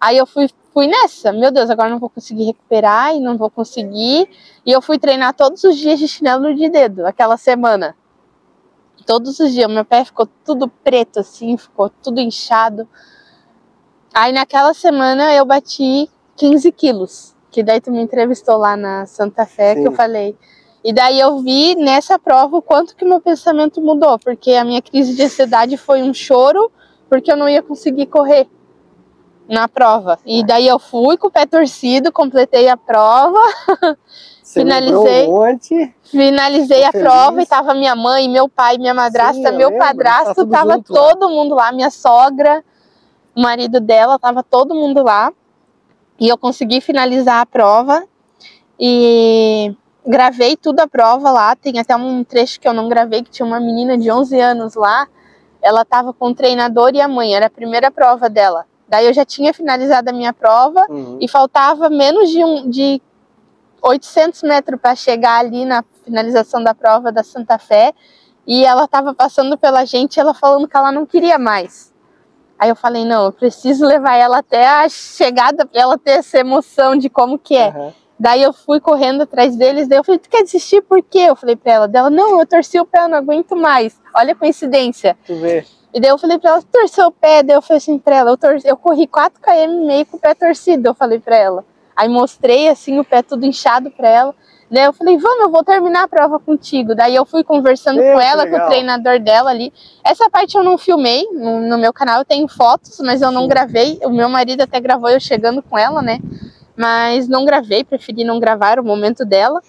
Aí eu fui, fui nessa, meu Deus, agora não vou conseguir recuperar e não vou conseguir. E eu fui treinar todos os dias de chinelo de dedo, aquela semana. Todos os dias, meu pé ficou tudo preto assim, ficou tudo inchado. Aí naquela semana eu bati 15 quilos, que daí tu me entrevistou lá na Santa Fé, Sim. que eu falei. E daí eu vi nessa prova o quanto que meu pensamento mudou, porque a minha crise de ansiedade foi um choro, porque eu não ia conseguir correr na prova. E daí eu fui com o pé torcido, completei a prova, Você Finalizei. um monte. finalizei a prova feliz. e tava minha mãe, meu pai, minha madrasta, Sim, eu meu lembro, tá padrasto, tudo tava junto todo mundo lá, minha sogra, o marido dela, tava todo mundo lá. E eu consegui finalizar a prova e gravei tudo a prova lá. Tem até um trecho que eu não gravei, que tinha uma menina de 11 anos lá. Ela tava com o treinador e a mãe, era a primeira prova dela. Daí eu já tinha finalizado a minha prova Uhum. e faltava menos de, um, de 800 metros para chegar ali na finalização da prova da Santa Fé. E ela estava passando pela gente, ela falando que ela não queria mais. Aí eu falei, não, eu preciso levar ela até a chegada para ela ter essa emoção de como que é. Aham. Daí eu fui correndo atrás deles, daí eu falei, tu quer desistir por quê? Eu falei pra ela, dela, não, eu torci o pé, eu não aguento mais. Olha a coincidência. Tu vê. E daí eu falei pra ela, "Tu torceu o pé, daí eu falei assim pra ela, eu, tor eu corri 4 km e meio com o pé torcido, eu falei pra ela. Aí mostrei assim o pé tudo inchado pra ela. Daí eu falei, vamos, eu vou terminar a prova contigo. Daí eu fui conversando Meu, com ela, com o legal. treinador dela ali. Essa parte eu não filmei, no, no meu canal eu tenho fotos, mas eu não Sim. gravei. O meu marido até gravou eu chegando com ela, né? Mas não gravei, preferi não gravar o momento dela.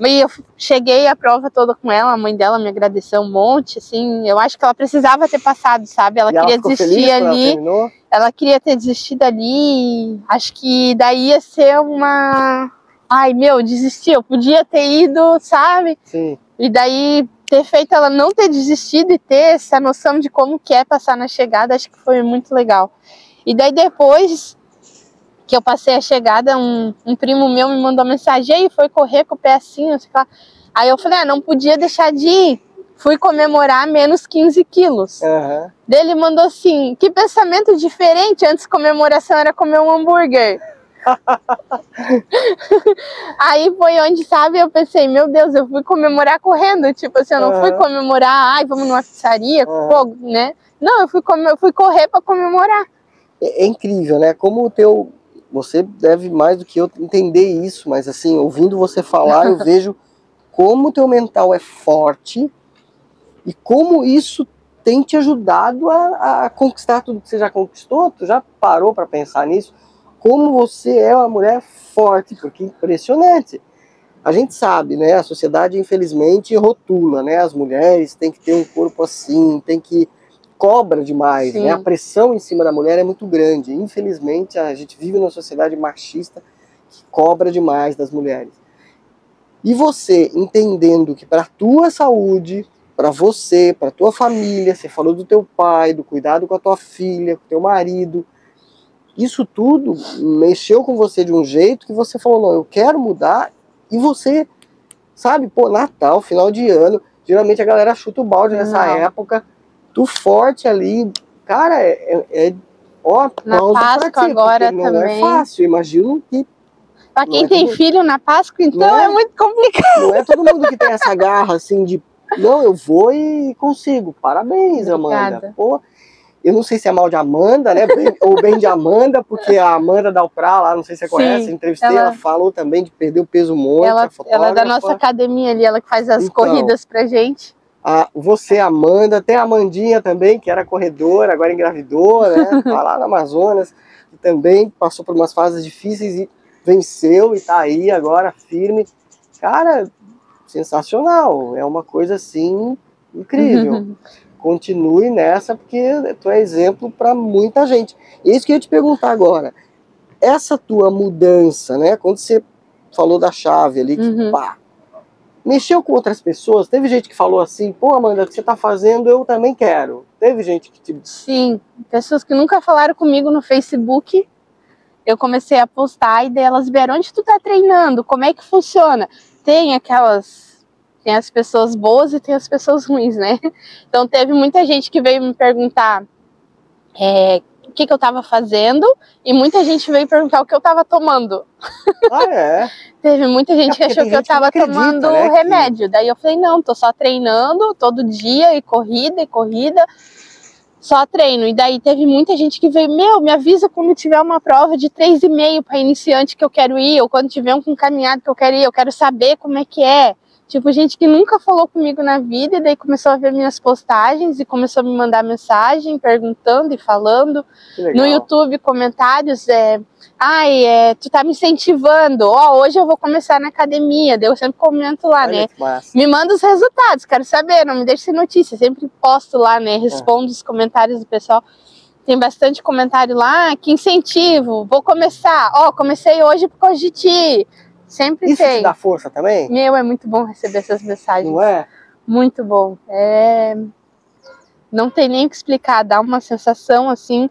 E eu cheguei a prova toda com ela, a mãe dela me agradeceu um monte, assim, eu acho que ela precisava ter passado, sabe? Ela e ela queria ficou desistir ela ali, terminou? ela queria ter desistido ali, acho que daí ia ser uma... Ai, meu, desistir, eu podia ter ido, sabe? Sim. E daí ter feito ela não ter desistido e ter essa noção de como que é passar na chegada, acho que foi muito legal. E daí depois que eu passei a chegada, um, um primo meu me mandou mensagem, e aí foi correr com o pé assim, não sei lá. Aí eu falei, ah, não podia deixar de ir. Fui comemorar menos 15 quilos. Aham. Daí ele mandou assim, que pensamento diferente, antes comemoração era comer um hambúrguer. [LAUGHS] Aí foi onde, sabe, eu pensei, meu Deus, eu fui comemorar correndo. Tipo assim, eu não fui Aham. comemorar, ai, vamos numa pizzaria, Aham. fogo, né? Não, eu fui, eu fui correr pra comemorar. É, é incrível, né? Como o teu. Você deve mais do que eu entender isso, mas assim, ouvindo você falar, eu [LAUGHS] vejo como o teu mental é forte e como isso tem te ajudado a, a conquistar tudo que você já conquistou. Tu já parou para pensar nisso? como você é uma mulher forte, porque impressionante. A gente sabe, né? A sociedade, infelizmente, rotula, né? As mulheres têm que ter um corpo assim, tem que cobra demais, né? A pressão em cima da mulher é muito grande. Infelizmente, a gente vive numa sociedade machista que cobra demais das mulheres. E você entendendo que para a tua saúde, para você, para tua família, você falou do teu pai, do cuidado com a tua filha, com o teu marido, isso tudo mexeu com você de um jeito que você falou, não, eu quero mudar, e você, sabe, pô, Natal, final de ano, geralmente a galera chuta o balde nessa não. época, tu forte ali, cara, é, é, é ó, Na Páscoa ti, agora não também. é fácil, imagino que Pra quem é tem todo... filho na Páscoa, então é, é, muito complicado. Não é todo mundo que tem essa garra assim de não, eu vou e consigo. Parabéns, Obrigada. Amanda. Pô, eu não sei se é mal de Amanda, né? [LAUGHS] ou bem de Amanda, porque a Amanda Dalprá lá, não sei se você conhece, Sim, entrevistei, ela... ela... falou também de perder o peso muito. Ela, ela é da nossa academia ali, ela que faz as então, corridas pra gente. A, você, Amanda, tem a Amandinha também, que era corredora, agora engravidou, né? [LAUGHS] Tá lá no Amazonas, e também passou por umas fases difíceis e venceu e tá aí agora firme. Cara, sensacional, é uma coisa assim incrível. Continue nessa porque tu é exemplo para muita gente. É isso que eu ia te perguntar agora. Essa tua mudança, né? Quando você falou da chave ali, que uhum. pá, mexeu com outras pessoas? Teve gente que falou assim, pô, Amanda, o que você tá fazendo, eu também quero. Teve gente que te... Sim, pessoas que nunca falaram comigo no Facebook eu comecei a postar e daí elas vieram, onde tu tá treinando? Como é que funciona? Tem aquelas, tem as pessoas boas e tem as pessoas ruins, né? Então teve muita gente que veio me perguntar é, o que, que eu tava fazendo e muita gente veio perguntar o que eu tava tomando. Ah, é? [LAUGHS] teve muita gente é que achou que eu tava acredita, tomando né, remédio. Que... Daí eu falei, não, tô só treinando todo dia e corrida e corrida só treino. E daí teve muita gente que veio, meu, me avisa quando tiver uma prova de 3,5 para iniciante que eu quero ir, ou quando tiver um com caminhado que eu quero ir, eu quero saber como é que é. Tipo, gente que nunca falou comigo na vida e daí começou a ver minhas postagens e começou a me mandar mensagem, perguntando e falando. No YouTube, comentários, é, ai, é, tu tá me incentivando, ó, oh, hoje eu vou começar na academia, daí eu sempre comento lá, Olha né? Me manda os resultados, quero saber, não me deixe sem notícia, sempre posto lá, né? Respondo é. os comentários do pessoal. Tem bastante comentário lá, que incentivo, vou começar, ó, oh, comecei hoje por causa de ti Sempre Isso tem. te dá força também? Meu, é muito bom receber essas mensagens. Não é? Muito bom. É... Não tem nem o que explicar, dá uma sensação assim,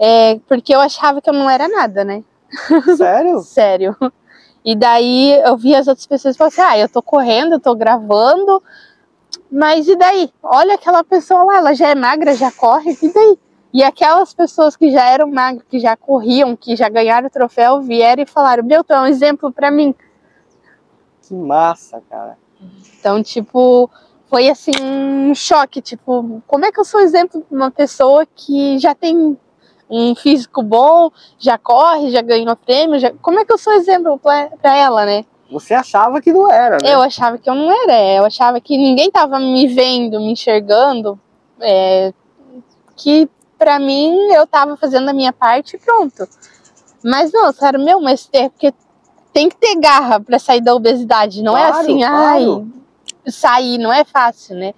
é... porque eu achava que eu não era nada, né? [LAUGHS] Sério? Sério. E daí eu vi as outras pessoas e falei assim, ah, eu tô correndo, eu tô gravando, mas e daí? Olha aquela pessoa lá, ela já é magra, já corre, e daí? E aquelas pessoas que já eram magras, que já corriam, que já ganharam o troféu, vieram e falaram: Meu, tu é um exemplo para mim. Que massa, cara. Então, tipo, foi assim um choque. Tipo, como é que eu sou exemplo de uma pessoa que já tem um físico bom, já corre, já ganhou prêmio? Já... Como é que eu sou exemplo para ela, né? Você achava que não era, né? Eu achava que eu não era. Eu achava que ninguém tava me vendo, me enxergando. É, que para mim eu tava fazendo a minha parte e pronto. Mas não, cara, meu, mas porque tem que ter garra para sair da obesidade, não é claro, é assim, claro. ai, sair não é fácil, né?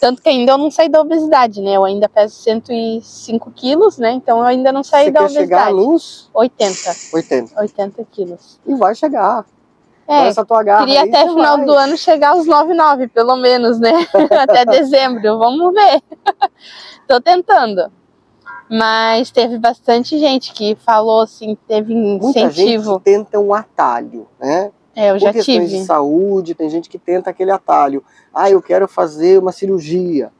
Tanto que ainda eu não saí da obesidade, né? Eu ainda peso 105 quilos, né? Então eu ainda não saí Você da quer obesidade. chegar nos 80. 80. 80 quilos. E vai chegar. É, essa tua garra queria até final vai. do ano chegar aos 99, pelo menos, né? [LAUGHS] até dezembro, vamos ver. [LAUGHS] Tô tentando. Mas teve bastante gente que falou assim, teve incentivo. Muita gente tenta um atalho, né? É, eu já Por tive. de saúde, tem gente que tenta aquele atalho. Ah, eu quero fazer uma cirurgia.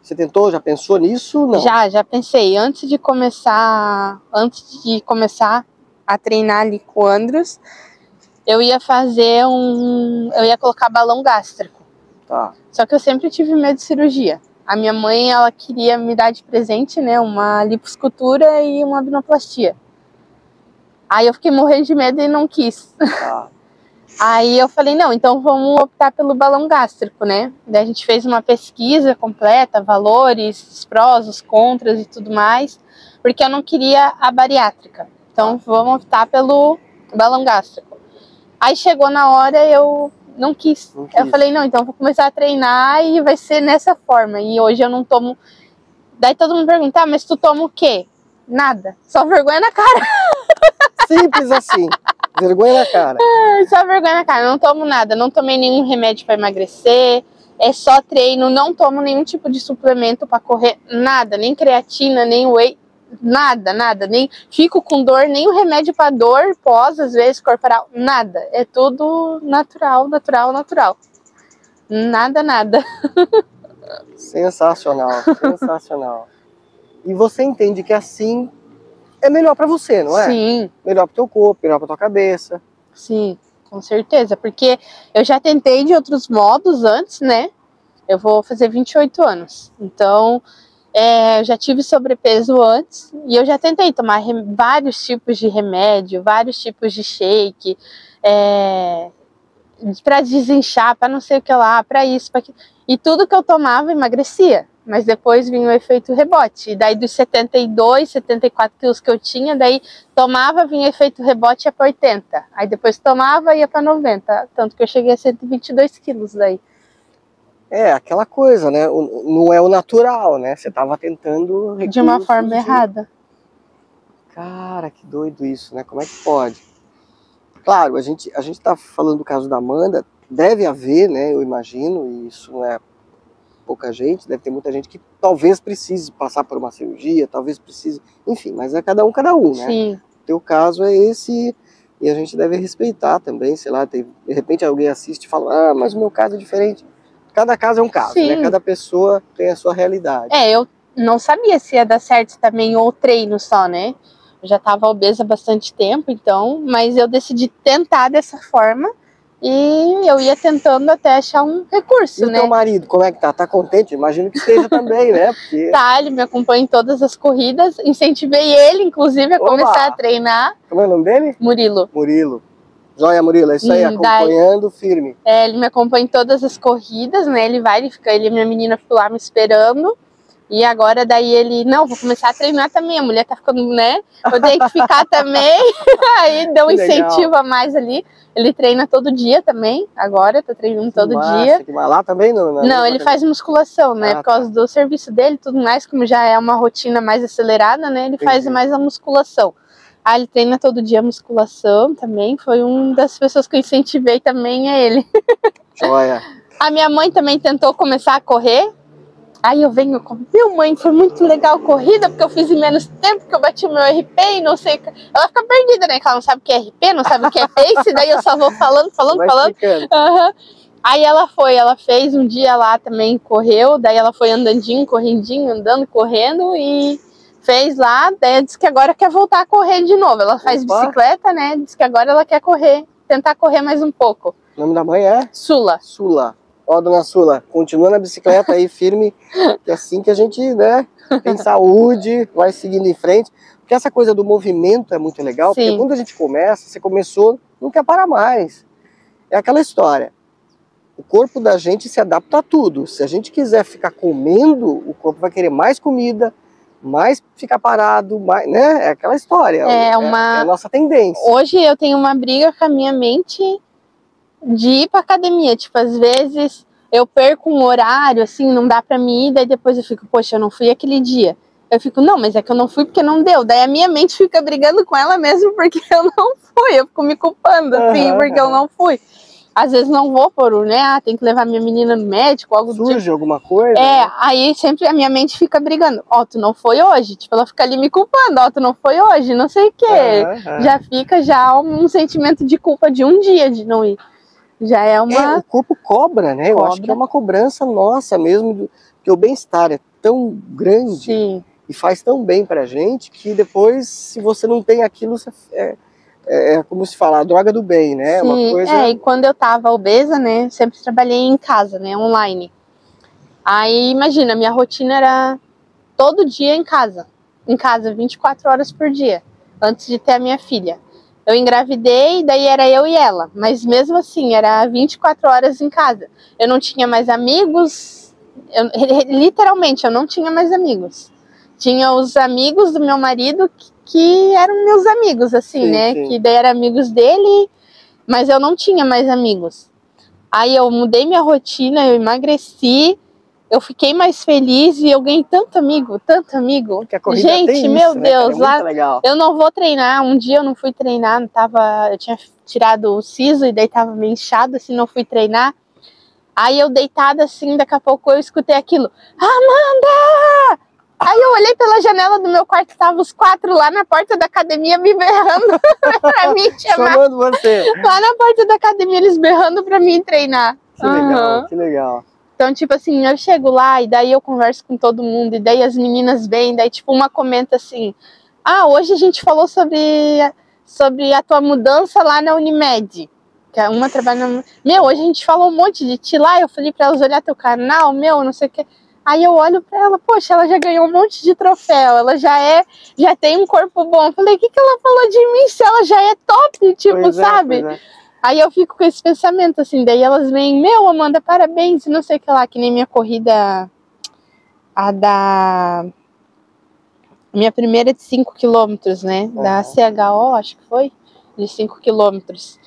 Você tentou, já pensou nisso? Não. Já, já pensei. Antes de começar, antes de começar a treinar ali com o Andros, eu ia fazer um, eu ia colocar balão gástrico. Tá. Só que eu sempre tive medo de cirurgia. A minha mãe, ela queria me dar de presente, né, uma liposcultura e uma abnoplastia. Aí eu fiquei morrendo de medo e não quis. Ah. [LAUGHS] Aí eu falei, não, então vamos optar pelo balão gástrico, né? Daí a gente fez uma pesquisa completa, valores, os prós, os contras e tudo mais, porque eu não queria a bariátrica. Então vamos optar pelo balão gástrico. Aí chegou na hora, eu não quis. Não quis. Eu falei, não, então vou começar a treinar e vai ser nessa forma. E hoje eu não tomo. Daí todo mundo pergunta, ah, mas tu toma o quê? Nada. Só vergonha na cara. [LAUGHS] Simples assim. Vergonha na cara. Só vergonha na cara. Não tomo nada. Não tomei nenhum remédio para emagrecer. É só treino. Não tomo nenhum tipo de suplemento para correr. Nada. Nem creatina, nem whey. Nada, nada. Nem fico com dor, nem o remédio para dor pós, às vezes, corporal. Nada. É tudo natural, natural, natural. Nada, nada. [LAUGHS] Sensacional, sensacional. E você entende que assim é melhor pra você, não é? Sim. Melhor pro teu corpo, melhor pra tua cabeça. Sim, com certeza. Porque eu já tentei de outros modos antes, né? Eu vou fazer 28 anos. Então, é, eu já tive sobrepeso antes e eu já tentei tomar vários tipos de remédio, vários tipos de shake, é, para desinchar, para não sei o que lá, para isso, para aquilo. E tudo que eu tomava emagrecia. Mas depois vinha o efeito rebote. E daí dos 72, 74 quilos que eu tinha, daí tomava, vinha efeito rebote ia para 80. Aí depois tomava, ia para 90. Tanto que eu cheguei a 122 quilos daí. É, aquela coisa, né? O- não é o natural, né? Você tava tentando De uma recursos forma de- errada. Cara, que doido isso, né? Como é que pode? Claro, a gente, a gente tá falando do caso da Amanda, deve haver, né? Eu imagino, e isso não é pouca gente, deve ter muita gente que talvez precise passar por uma cirurgia, talvez precise, enfim, mas é cada um, cada um, né? Sim, O teu caso é esse e a gente deve respeitar também, sei lá, tem, de repente alguém assiste e fala, ah, mas o meu caso é diferente. Cada caso é um caso, Sim. né? Cada pessoa tem a sua realidade. É, eu não sabia se ia dar certo também ou treino só, né? Eu já tava obesa há bastante tempo, então, mas eu decidi tentar dessa forma e eu ia tentando até achar um recurso, E o né? teu marido, como é que tá? Tá contente? Imagino que esteja também, né? Porque, [LAUGHS] Tá, ele me acompanha em todas as corridas, incentivei ele, inclusive, a Oba! começar a treinar. como é o nome dele? Murilo. Murilo. Joia, Murilo, é isso aí, Hum, daí- acompanhando firme. É, ele me acompanha em todas as corridas, né? Ele vai, ele fica, ele e minha menina ficam lá me esperando. E agora daí ele, não, vou começar a treinar também. A mulher tá ficando, né? Eu tenho que ficar [LAUGHS] também. [LAUGHS] Aí deu um incentivo a mais ali. Ele treina todo dia também. Agora tá treinando todo massa, dia. que massa. Lá também não, né? Não, ele faz musculação, né? Ah, Por causa do serviço dele tudo mais, como já é uma rotina mais acelerada, né? Ele faz Entendi. mais a musculação. Ah, ele treina todo dia musculação também. Foi uma das pessoas que eu incentivei também, é ele. Joia. [LAUGHS] A minha mãe também tentou começar a correr. Aí eu venho com, meu mãe, foi muito legal a corrida, porque eu fiz em menos tempo, que eu bati o meu RP e não sei. Ela fica perdida, né? Que ela não sabe o que é RP, não sabe o que é pace, daí eu só vou falando, falando, Vai falando. Aham. Aí ela foi, ela fez um dia lá também, correu, daí ela foi andandinho, correndinho, andando, correndo e fez lá, ela disse que agora quer voltar a correr de novo. Ela faz Opa. bicicleta, né? Diz que agora ela quer correr, tentar correr mais um pouco. O nome da mãe é Sula. Sula. Ó, dona Sula, continua na bicicleta aí firme, que é assim que a gente, né, tem saúde, vai seguindo em frente. Porque essa coisa do movimento é muito legal, porque Sim. quando a gente começa, você começou, não quer parar mais. É aquela história. O corpo da gente se adapta a tudo. Se a gente quiser ficar comendo, o corpo vai querer mais comida, mais ficar parado, mais, né? É aquela história. É uma- é a nossa tendência. Hoje eu tenho uma briga com a minha mente de ir pra academia. Tipo, às vezes eu perco um horário, assim, não dá pra mim ir, daí depois eu fico, poxa, eu não fui aquele dia. Eu fico, não, mas é que eu não fui porque não deu. Daí a minha mente fica brigando com ela mesmo porque [LAUGHS] eu não fui. Eu fico me culpando, assim, Aham, porque eu não fui. Às vezes não vou por, né? Ah, tem que levar minha menina no médico, algo do tipo. Surge alguma coisa? É, né? aí sempre a minha mente fica brigando. Ó, tu não foi hoje. Tipo, ela fica ali me culpando. Ó, tu não foi hoje, não sei o quê. Aham, aham. Já fica já um sentimento de culpa de um dia de não ir. Já é É, uma. o corpo cobra, né? Eu acho Cobra. que é uma cobrança nossa mesmo, do- porque o bem-estar é tão grande Sim. e faz tão bem pra gente que depois, se você não tem aquilo, você, é, é, é como se fala, a droga do bem, né? É uma Sim. coisa. É, e quando eu tava obesa, né? Sempre trabalhei em casa, né? Online. Aí, imagina, minha rotina era todo dia em casa. Em casa, 24 horas por dia. Antes de ter a minha filha. Eu engravidei, daí era eu e ela. Mas mesmo assim, era 24 horas em casa. Eu não tinha mais amigos. eu- [LAUGHS] literalmente, eu não tinha mais amigos. Tinha os amigos do meu marido que, que eram meus amigos, assim, Sim, né? sim. Que daí eram amigos dele, mas eu não tinha mais amigos. Aí eu mudei minha rotina, eu emagreci, eu fiquei mais feliz e eu ganhei tanto amigo, tanto amigo. Gente, isso, meu né, cara? Deus, é lá legal. eu não vou treinar. Um dia eu não fui treinar, não tava, eu tinha tirado o siso e daí tava meio inchado, assim, não fui treinar. Aí eu deitada assim, daqui a pouco eu escutei aquilo. Amanda! Aí eu olhei pela janela do meu quarto, tava os quatro lá na porta da academia me berrando [LAUGHS] pra mim chamar. Chamando você. Lá na porta da academia eles berrando pra mim treinar. Que legal, que legal. Então, tipo assim, eu chego lá e daí eu converso com todo mundo, e daí as meninas vêm, daí tipo uma comenta assim: "Ah, hoje a gente falou sobre sobre a tua mudança lá na Unimed". Que é uma trabalha na... Meu, hoje a gente falou um monte de ti lá, eu falei pra elas olhar teu canal, meu, não sei o que. Aí eu olho pra ela, poxa, ela já ganhou um monte de troféu, ela já é, já tem um corpo bom. Eu falei, o que, que ela falou de mim se ela já é top, tipo, Pois é, sabe? pois é. Aí eu fico com esse pensamento, assim, daí elas vêm, meu, Amanda, parabéns, e não sei o que lá, que nem minha corrida, a da. Minha primeira de 5 quilômetros, né? Da. CHO, acho que foi, de 5 quilômetros.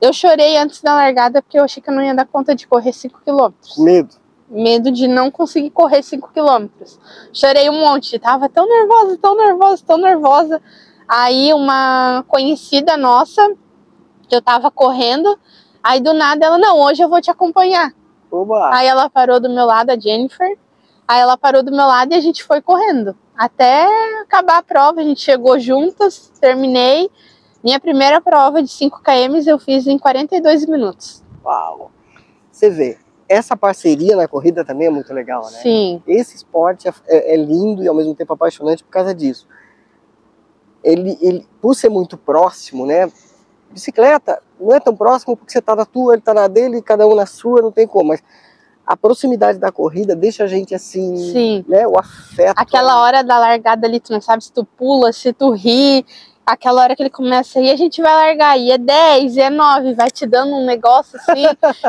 Eu chorei antes da largada porque eu achei que eu não ia dar conta de correr 5 quilômetros. Medo. Medo de não conseguir correr 5 quilômetros. Chorei um monte, tava tão nervosa, tão nervosa, tão nervosa. Aí uma conhecida nossa, que eu tava correndo, aí do nada ela, não, hoje eu vou te acompanhar. Oba. Aí ela parou do meu lado, a Jennifer. Aí ela parou do meu lado e a gente foi correndo. Até acabar a prova, a gente chegou juntas, terminei. Minha primeira prova de 5 km eu fiz em 42 minutos. Uau. Você vê, essa parceria na corrida também é muito legal, né? Sim, Esse esporte é, é- é lindo e ao mesmo tempo apaixonante por causa disso. Ele, ele, por ser muito próximo, né? Bicicleta não é tão próximo porque você tá na tua, ele tá na dele, cada um na sua, não tem como. Mas a proximidade da corrida deixa a gente assim, sim. né? O afeto. Aquela hora da largada ali, tu não sabe se tu pula, se tu ri. Aquela hora que ele começa aí, a gente vai largar. E é 10, e é 9, vai te dando um negócio assim.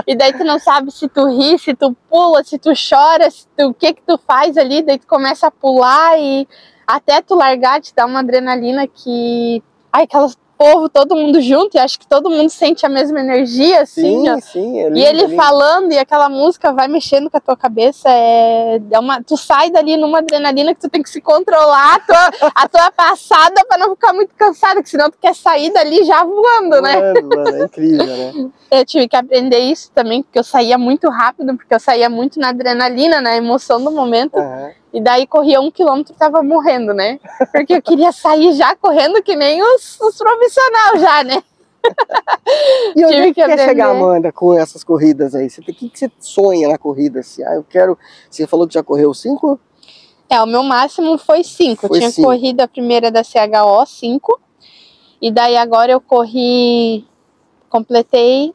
e daí tu não sabe se tu ri, se tu pula, se tu chora, se tu, o que que tu faz ali. Daí tu começa a pular e até tu largar te dá uma adrenalina que. Ai, aquelas povo, todo mundo junto. E acho que todo mundo sente a mesma energia, assim, Sim, ó. sim. É lindo, E ele lindo. falando e aquela música vai mexendo com a tua cabeça, é, é uma, tu sai dali numa adrenalina que tu tem que se controlar a tua, a tua passada pra não ficar muito cansada, que senão tu quer sair dali já voando, né? Mano, é incrível, né? [LAUGHS] Eu tive que aprender isso também, porque eu saía muito rápido, porque eu saía muito na adrenalina, na emoção do momento, Aham. E daí corria um quilômetro e tava morrendo, né? Porque eu queria sair já correndo que nem os, os profissionais já, né? [LAUGHS] E onde Tive é que que quer chegar. Amanda, com essas corridas aí? Você tem- O que, que você sonha na corrida? Assim? Ah, eu quero. Você falou que já correu cinco? É, o meu máximo foi 5. Eu Foi tinha cinco. corrido a primeira da CHO 5. E daí agora eu corri. Completei.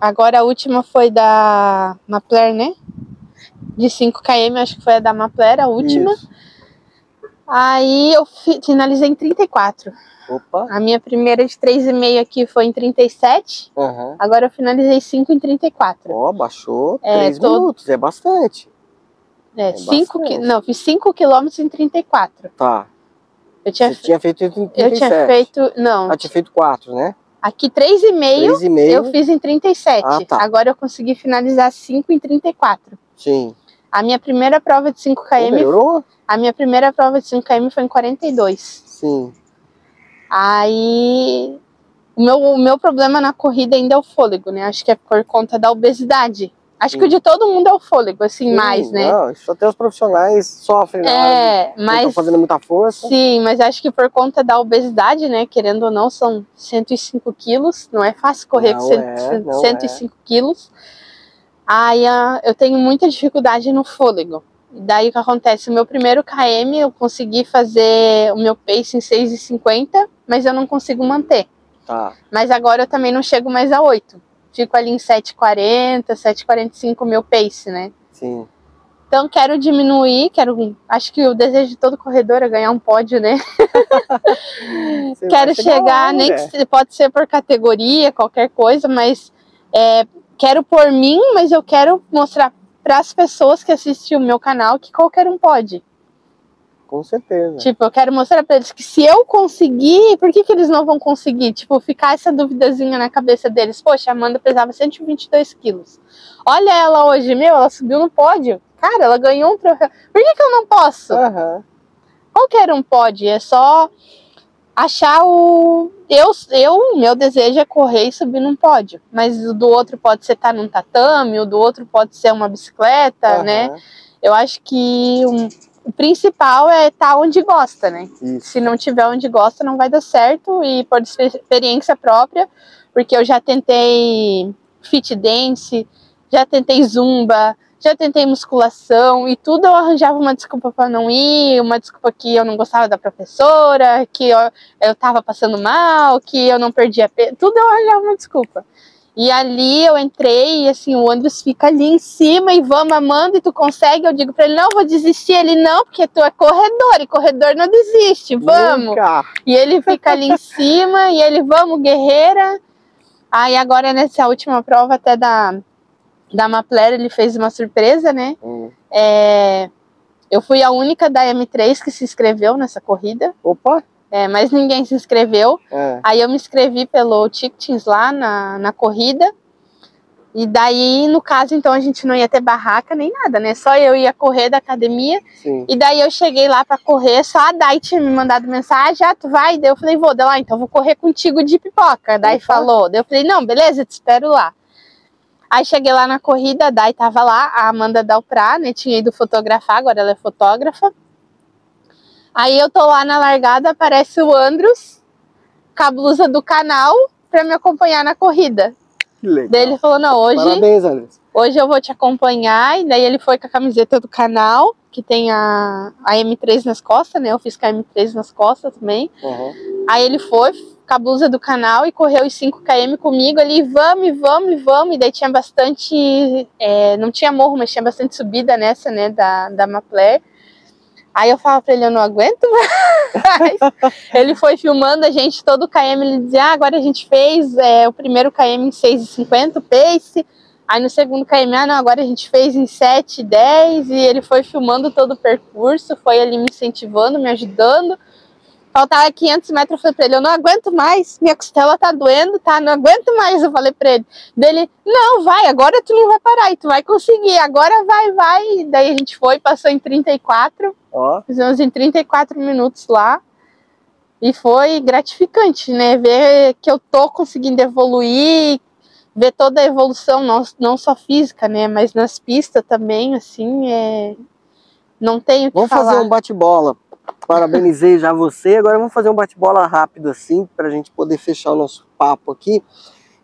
Agora a última foi da Mapler, né? De 5 km, acho que foi a da Mapler, a última. Isso. Aí eu fi- finalizei em 34. Opa. A minha primeira de 3,5 aqui foi em 37. Aham. Agora eu finalizei 5 em 34. Ó, baixou É, três tô- minutos, é bastante. É, É cinco bastante. qui- não, fiz 5 km em 34. Tá. Eu tinha, Você tinha feito em 37. eu tinha feito. Não, Ah, tinha feito quatro, né? Aqui 3,5 Três e meio. eu fiz em 37. Ah, tá. Agora eu consegui finalizar 5 em 34. Sim. A minha primeira prova de 5 Pô, km, melhorou? a minha primeira prova de 5 km foi em 42. Sim. Aí o meu, o meu problema na corrida ainda é o fôlego, né? Acho que é por conta da obesidade. Acho que o Sim. de todo mundo é o fôlego, assim, Sim, mais, né? Não, só até os profissionais sofrem É, mas estão fazendo muita força. Sim, mas acho que por conta da obesidade, né? Querendo ou não, são 105 quilos. Não é fácil correr Não com cento- é, não 105 quilos. Aí ah, eu tenho muita dificuldade no fôlego. Daí o que acontece? O meu primeiro KM eu consegui fazer o meu pace em 6,50, mas eu não consigo manter. Tá. Mas agora eu também não chego mais a 8. Fico ali em 7,40, 7,45 o meu pace, né? Sim. Então quero diminuir, quero. Acho que o desejo de todo corredor é ganhar um pódio, né? [LAUGHS] Quero chegar, lá, nem que pode ser por categoria, qualquer coisa, mas é, quero por mim, mas eu quero mostrar para as pessoas que assistem o meu canal que qualquer um pode. Com certeza. Tipo, eu quero mostrar para eles que se eu conseguir, por que, que eles não vão conseguir? Tipo, ficar essa duvidazinha na cabeça deles. Poxa, a Amanda pesava 122 quilos. Olha ela hoje, meu, ela subiu no pódio. Cara, ela ganhou um troféu. Por que, que eu não posso? Aham. Qualquer um pode, é só achar o. Eu, eu, meu desejo é correr e subir num pódio. Mas o do outro pode ser estar num tatame, o do outro pode ser uma bicicleta, aham. né? Eu acho que um- o principal é estar onde gosta, né? Isso. Se não tiver onde gosta, não vai dar certo. E por exper- experiência própria, porque eu já tentei fit dance, já tentei zumba, já tentei musculação e tudo eu arranjava uma desculpa para não ir, uma desculpa que eu não gostava da professora, que eu, eu tava passando mal, que eu não perdia peso, tudo eu arranjava uma desculpa. E ali eu entrei e assim, o ônibus fica ali em cima e vamos amando e tu consegue. Eu digo para ele, não, vou desistir. Ele, não, porque tu é corredor e corredor não desiste, vamos. Cá. E ele fica ali em [LAUGHS] cima e ele, vamos, guerreira. Aí agora nessa última prova até da, da Mapler, ele fez uma surpresa, né? Hum. É, eu fui a única da M3 que se inscreveu nessa corrida, Opa. é, mas ninguém se inscreveu. É. Aí eu me inscrevi pelo Tickets lá na, na corrida. E daí, no caso, então, a gente não ia ter barraca nem nada, né? Só eu ia correr da academia. Sim. E daí eu cheguei lá pra correr, só a Dai tinha me mandado mensagem, ah, tu vai? Daí eu falei, vou, daí lá, então eu vou correr contigo de pipoca. Daí Opa. falou, daí eu falei, não, beleza, te espero lá. Aí cheguei lá na corrida, a Dai tava lá, a Amanda Dalprá, né, tinha ido fotografar, agora ela é fotógrafa. Aí eu tô lá na largada, aparece o Andros, com a blusa do canal, pra me acompanhar na corrida. Que legal. Daí ele falou, não, hoje... Parabéns, Anderson. Hoje eu vou te acompanhar, e daí ele foi com a camiseta do canal, que tem a, a M3 nas costas, né? Eu fiz com a M3 nas costas também. Uhum. Aí ele foi com a blusa do canal e correu os 5km comigo ali, vamos, vamos, vamos. E daí tinha bastante. é, não tinha morro, mas tinha bastante subida nessa, né? Da, da Mapler. Aí eu falava pra ele, eu não aguento mais. [LAUGHS] ele foi filmando a gente todo o KM, ele dizia, ah, agora a gente fez é, o primeiro KM em 6,50, o pace. Aí no segundo KM, ah, não, agora a gente fez em 7, 10, e ele foi filmando todo o percurso, foi ali me incentivando, me ajudando. Faltava 500 metros, eu falei pra ele, eu não aguento mais, minha costela tá doendo, tá, não aguento mais, eu falei pra ele. Dele, não, vai, agora tu não vai parar, e tu vai conseguir, agora vai, vai. E daí a gente foi, passou em 34, Ó. fizemos em 34 minutos lá. E foi gratificante, né? Ver que eu tô conseguindo evoluir, ver toda a evolução, não, não só física, né? Mas nas pistas também, assim, é... não tenho o que Vamos falar. fazer um bate-bola. Parabenizei já você. Agora vamos fazer um bate-bola rápido assim, para a gente poder fechar o nosso papo aqui.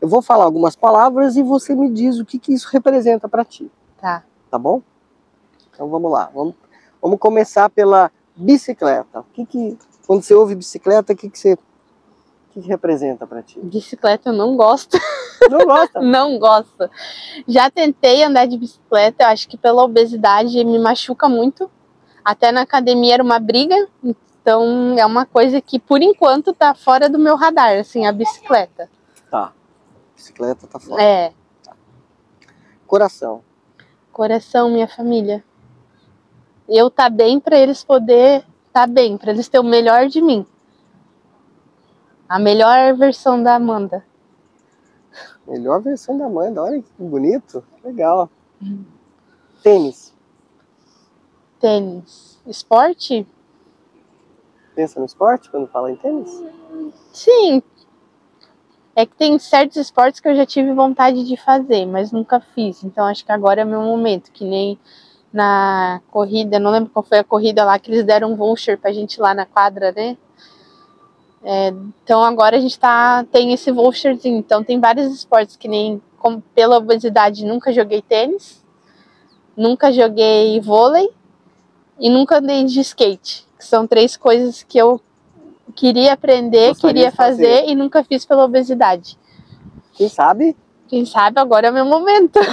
Eu vou falar algumas palavras e você me diz o que, que isso representa para ti, Tá. tá bom? Então vamos lá. Vamos, vamos começar pela bicicleta. O que que, quando você ouve bicicleta, o que, que você. Que, que representa para ti? Bicicleta eu não gosto. Não gosta? [LAUGHS] não gosto. Já tentei andar de bicicleta, eu acho que pela obesidade me machuca muito. Até na academia era uma briga, então é uma coisa que por enquanto tá fora do meu radar, assim, a bicicleta. Tá. Bicicleta tá fora. É, Coração. coração, minha família. Eu tá bem pra eles poder tá bem, pra eles ter o melhor de mim. A melhor versão da Amanda. Melhor versão da Amanda. Olha que bonito. Legal. Tênis. Tênis. Esporte? Pensa no esporte quando fala em tênis? Sim. É que tem certos esportes que eu já tive vontade de fazer, mas nunca fiz. Então acho que agora é meu momento. Que nem na corrida, não lembro qual foi a corrida lá, que eles deram um voucher pra gente lá na quadra, né? É, então agora a gente tá, tem esse voucherzinho. Então tem vários esportes que nem como, pela obesidade nunca joguei tênis, nunca joguei vôlei e nunca andei de skate. Que são três coisas que eu queria aprender, Gostaria queria fazer. fazer e nunca fiz pela obesidade. Quem sabe? Quem sabe agora é o meu momento. [LAUGHS]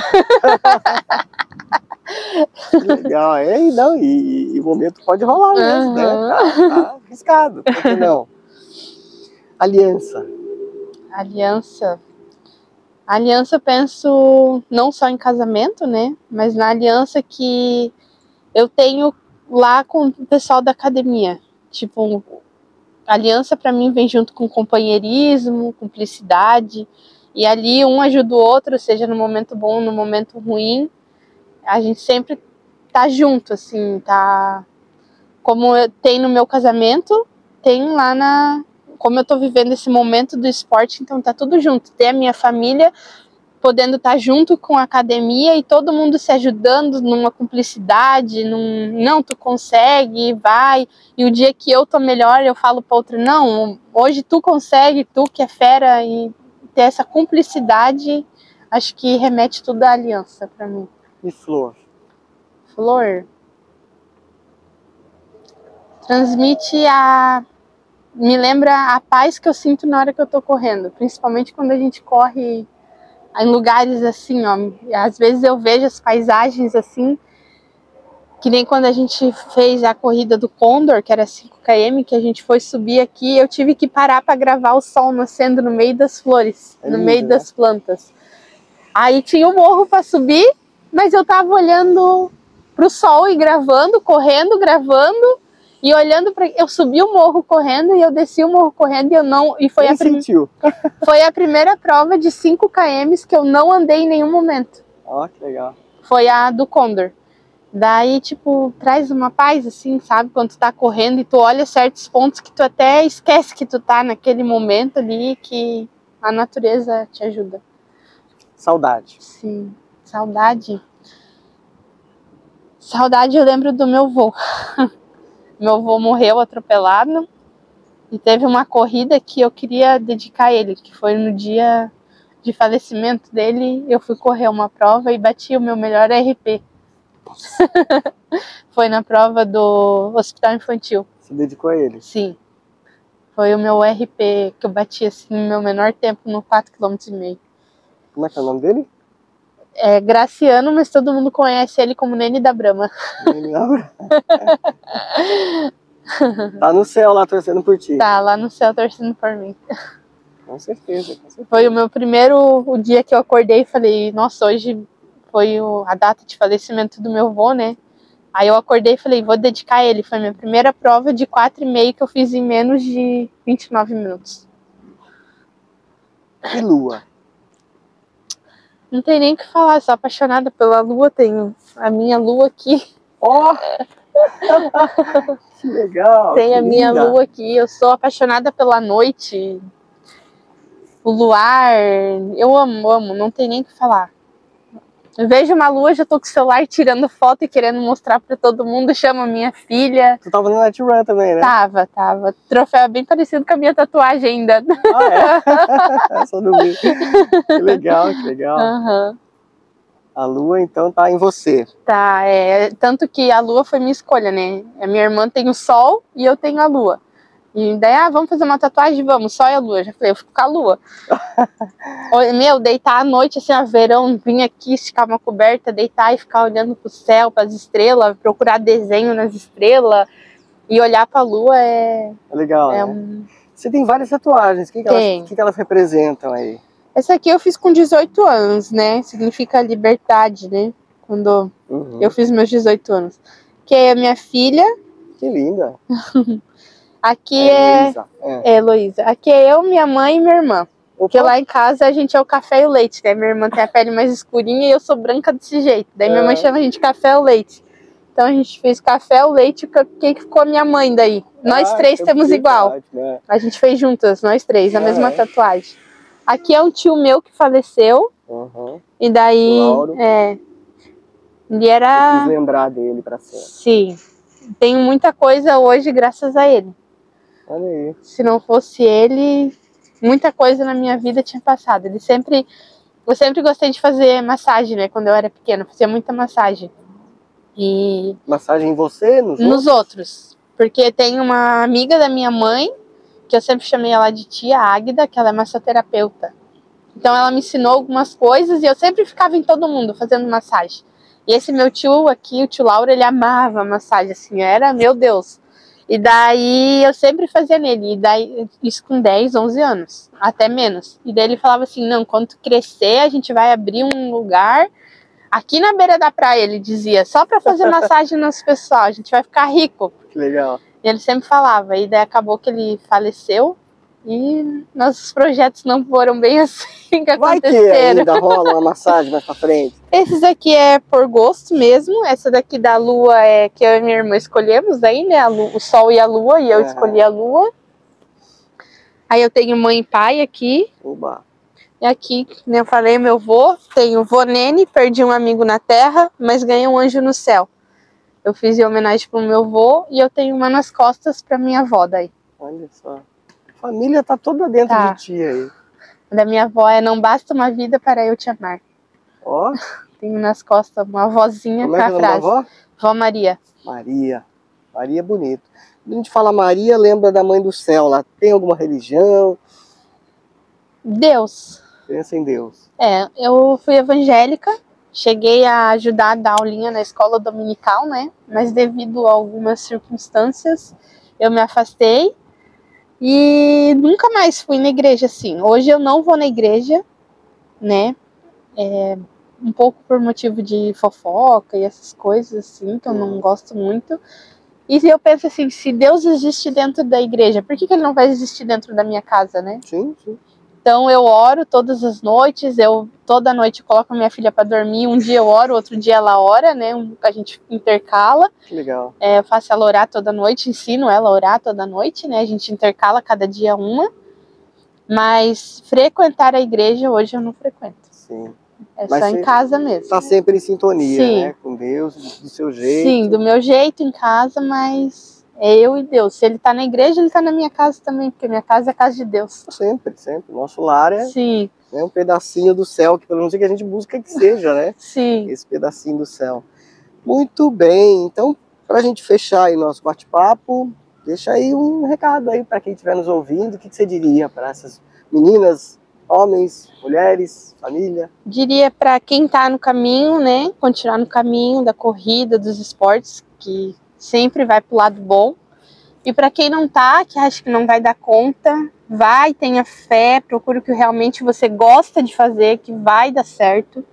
Legal. É, e não, e, e o momento pode rolar mesmo, né? Aham. Tá, tá arriscado, por que não? Aliança. Aliança. Aliança eu penso não só em casamento, né? Mas na aliança que eu tenho lá com o pessoal da academia. Tipo, aliança para mim vem junto com companheirismo, cumplicidade. E ali um ajuda o outro, seja no momento bom, no momento ruim. A gente sempre tá junto, assim, tá. Como tem no meu casamento, tem lá na. Como eu tô vivendo esse momento do esporte, então tá tudo junto. Tem a minha família podendo estar junto com a academia e todo mundo se ajudando numa cumplicidade, num não, tu consegue, vai. E o dia que eu tô melhor, eu falo para outro, não, hoje tu consegue, tu que é fera e ter essa cumplicidade, acho que remete tudo à aliança para mim. E flor? Flor transmite a me lembra a paz que eu sinto na hora que eu tô correndo, principalmente quando a gente corre em lugares assim, ó. Às vezes eu vejo as paisagens assim, que nem quando a gente fez a corrida do Condor, que era 5 km, que a gente foi subir aqui, eu tive que parar para gravar o sol nascendo no meio das flores, é no lindo, meio né? das plantas. Aí tinha o um morro para subir, mas eu tava olhando pro sol e gravando, correndo, gravando e olhando para eu subi o morro correndo e eu desci o morro correndo e eu não e foi a prim... [LAUGHS] foi a primeira prova de 5 km que eu não andei em nenhum momento. Ó, oh, que legal. Foi a do Condor. Daí, tipo, traz uma paz, assim, sabe? Quando tu tá correndo e tu olha certos pontos que tu até esquece que tu tá naquele momento ali que a natureza te ajuda. Saudade. Sim, saudade. Saudade eu lembro do meu avô. [LAUGHS] meu avô morreu atropelado e teve uma corrida que eu queria dedicar a ele, que foi no dia de falecimento dele, eu fui correr uma prova e bati o meu melhor RP. [LAUGHS] foi na prova do Hospital Infantil. Se dedicou a ele? Sim. Foi o meu RP que eu bati assim no meu menor tempo no 4 km. Como é que é o nome dele? É Graciano, mas todo mundo conhece ele como Nene da Brama. Nene da Brama. tá no céu lá torcendo por ti. Tá lá no céu torcendo por mim. Com certeza, com certeza. Foi o meu primeiro o dia que eu acordei e falei, nossa, hoje foi o, a data de falecimento do meu avô, né? Aí eu acordei e falei, vou dedicar a ele. Foi minha primeira prova de 4,5 que eu fiz em menos de 29 minutos. E lua? Não tem nem o que falar, sou apaixonada pela lua, tenho a minha lua aqui. Ó! Oh! [LAUGHS] que legal! Tem a minha lua aqui, eu sou apaixonada pela noite, o luar, eu amo, amo, não tem nem o que falar. Vejo uma lua, já tô com o celular tirando foto e querendo mostrar pra todo mundo, chama minha filha. Tu tava no Night Run também, né? Tava, tava. Troféu é bem parecido com a minha tatuagem ainda. Ah, é? [LAUGHS] Só não vi. Que legal, que legal. Uhum. A lua, então, tá em você. Tá, é. Tanto que a lua foi minha escolha, né? A minha irmã tem o sol e eu tenho a lua. E daí, ah, vamos fazer uma tatuagem? Vamos, só e a lua. Já falei, eu fico com a lua. [LAUGHS] Meu, deitar à noite, assim, a verão, vir aqui, esticar uma coberta, deitar e ficar olhando pro céu, pras estrelas, procurar desenho nas estrelas e olhar pra lua é. É legal. É né? um... Você tem várias tatuagens, o que, que, elas, que, que elas representam aí? Essa aqui eu fiz com 18 anos, né? Significa liberdade, né? Quando uhum. eu fiz meus 18 anos. Que é a minha filha. Que linda! [LAUGHS] Aqui é. É, é. Heloísa. Aqui é eu, minha mãe e minha irmã. Opa. Porque lá em casa a gente é o café e o leite, né? Minha irmã tem a pele mais escurinha e eu sou branca desse jeito. Daí minha mãe é. chama a gente café ou leite. Então a gente fez café ou leite, quem ficou a minha mãe daí. Nós ah, três temos igual. Né? A gente fez juntas, nós três, a mesma tatuagem. Aqui é um tio meu que faleceu. Uhum. E daí. Lauro. É. Ele era. Eu quis lembrar dele pra sempre. Sim. Tenho muita coisa hoje graças a ele. Olha aí. Se não fosse ele, muita coisa na minha vida tinha passado. Ele sempre. Eu sempre gostei de fazer massagem, né? Quando eu era pequena, fazia muita massagem. E. Massagem em você? Nos, nos outros? Porque tem uma amiga da minha mãe, que eu sempre chamei ela de tia Águida, que ela é massoterapeuta. Então ela me ensinou algumas coisas e eu sempre ficava em todo mundo fazendo massagem. E esse meu tio aqui, o tio Laura, ele amava massagem, assim, era, meu Deus. E daí eu sempre fazia nele, e daí isso com 10, 11 anos, até menos. E daí ele falava assim: "Não, quando crescer, a gente vai abrir um lugar aqui na beira da praia", ele dizia, só para fazer massagem nos pessoal, a gente vai ficar rico. Que legal. E ele sempre falava, e daí acabou que ele faleceu e nossos projetos não foram bem [LAUGHS] assim que Vai que aconteceram. ainda rola uma massagem mais pra frente. Esses aqui é por gosto mesmo. Essa daqui da lua é que eu e minha irmã escolhemos aí, né? a lu- o sol e a lua, e eu Aham. escolhi a lua. Aí eu tenho mãe e pai aqui. Oba. E aqui, como eu falei, meu vô. Tenho vô Nene, perdi um amigo na terra, mas ganhei um anjo no céu. Eu fiz em homenagem pro meu vô e eu tenho uma nas costas pra minha avó daí. Olha só. Família tá toda dentro Tá. de ti aí. Da minha avó é Não Basta uma Vida para Eu Te Amar. Ó, Tenho nas costas uma vozinha como com é que é a da frase. avó? Vó Maria. Maria. Maria é bonito. Quando a gente fala Maria, lembra da mãe do céu lá. Tem alguma religião? Deus. Pensa em Deus. É, eu fui evangélica, cheguei a ajudar a dar aulinha na escola dominical, né? Mas devido a algumas circunstâncias, eu me afastei e nunca mais fui na igreja assim. Hoje eu não vou na igreja, né? É, um pouco por motivo de fofoca e essas coisas assim, que eu não gosto muito. E eu penso assim, se Deus existe dentro da igreja, por que, que ele não vai existir dentro da minha casa, né? Sim, sim. Então eu oro todas as noites, eu toda noite coloco a minha filha para dormir. Um dia eu oro, outro dia ela ora, né? A gente intercala. Que legal. É, eu faço ela orar toda noite, ensino ela a orar toda noite, né? A gente intercala cada dia uma. Mas frequentar a igreja hoje eu não frequento. Sim. É Mas só em casa mesmo. Tá sempre em sintonia, Sim. né? Com Deus, do seu jeito. Sim, do meu jeito em casa, mas é eu e Deus. Se ele tá na igreja, ele tá na minha casa também, porque minha casa é a casa de Deus. Sempre, sempre. Nosso lar é, Sim, é um pedacinho do céu, que pelo menos é que a gente busca que seja, né? sim. Esse pedacinho do céu. Muito bem. Então, para a gente fechar aí nosso bate-papo, deixa aí um recado aí para quem estiver nos ouvindo. O que, que você diria para essas meninas, homens, mulheres, família? diria para quem tá no caminho, né, continuar no caminho da corrida, dos esportes, que sempre vai pro lado bom. E para quem não tá, que acha que não vai dar conta, vai, tenha fé, procure o que realmente você gosta de fazer, que vai dar certo.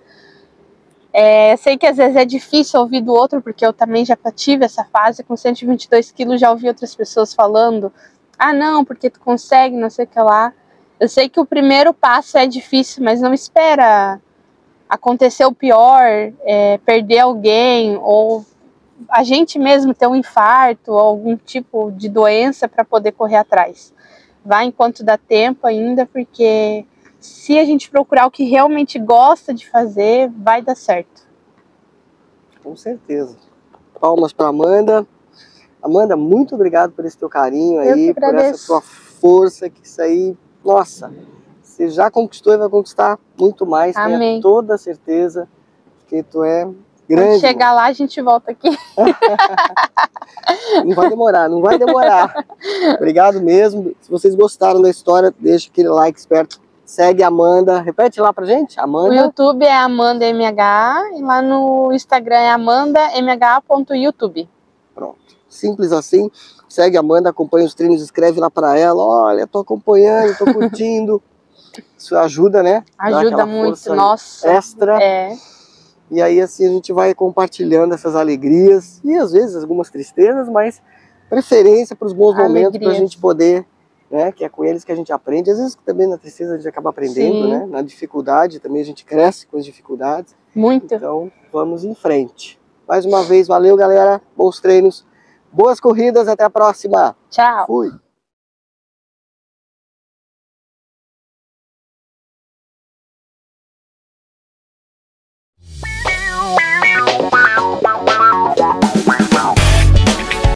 É, sei que às vezes é difícil ouvir do outro, porque eu também já tive essa fase, com 122 quilos já ouvi outras pessoas falando, ah não, porque tu consegue, não sei o que lá. Eu sei que o primeiro passo é difícil, mas não espera acontecer o pior, é, perder alguém ou a gente mesmo ter um infarto ou algum tipo de doença para poder correr atrás. Vai enquanto dá tempo ainda, porque se a gente procurar o que realmente gosta de fazer, vai dar certo. Com certeza. Palmas para Amanda. Amanda, muito obrigado por esse teu carinho Eu aí, que por essa tua força, que isso aí, nossa, você já conquistou e vai conquistar muito mais, tenha Amém. toda a certeza, porque tu é Quando grande. chegar lá, a gente volta aqui. [LAUGHS] Não vai demorar, não vai demorar. Obrigado mesmo. Se vocês gostaram da história, deixa aquele like esperto. Segue a Amanda. Repete lá pra gente. O Amanda. YouTube é Amanda MH e lá no Instagram é amandamh.youtube. Pronto. Simples assim. Segue a Amanda, acompanha os treinos, escreve lá pra ela. Olha, tô acompanhando, tô curtindo. Isso ajuda, né? Ajuda muito, nossa. Extra. É, E aí assim a gente vai compartilhando essas alegrias e às vezes algumas tristezas, mas preferência para os bons momentos para a Alegrias. gente poder, né? Que é com eles que a gente aprende. Às vezes também na tristeza a gente acaba aprendendo, Sim. né? Na dificuldade também a gente cresce com as dificuldades. muito. Então vamos em frente. Mais uma vez, valeu galera, bons treinos, boas corridas, até a próxima. Tchau. Fui.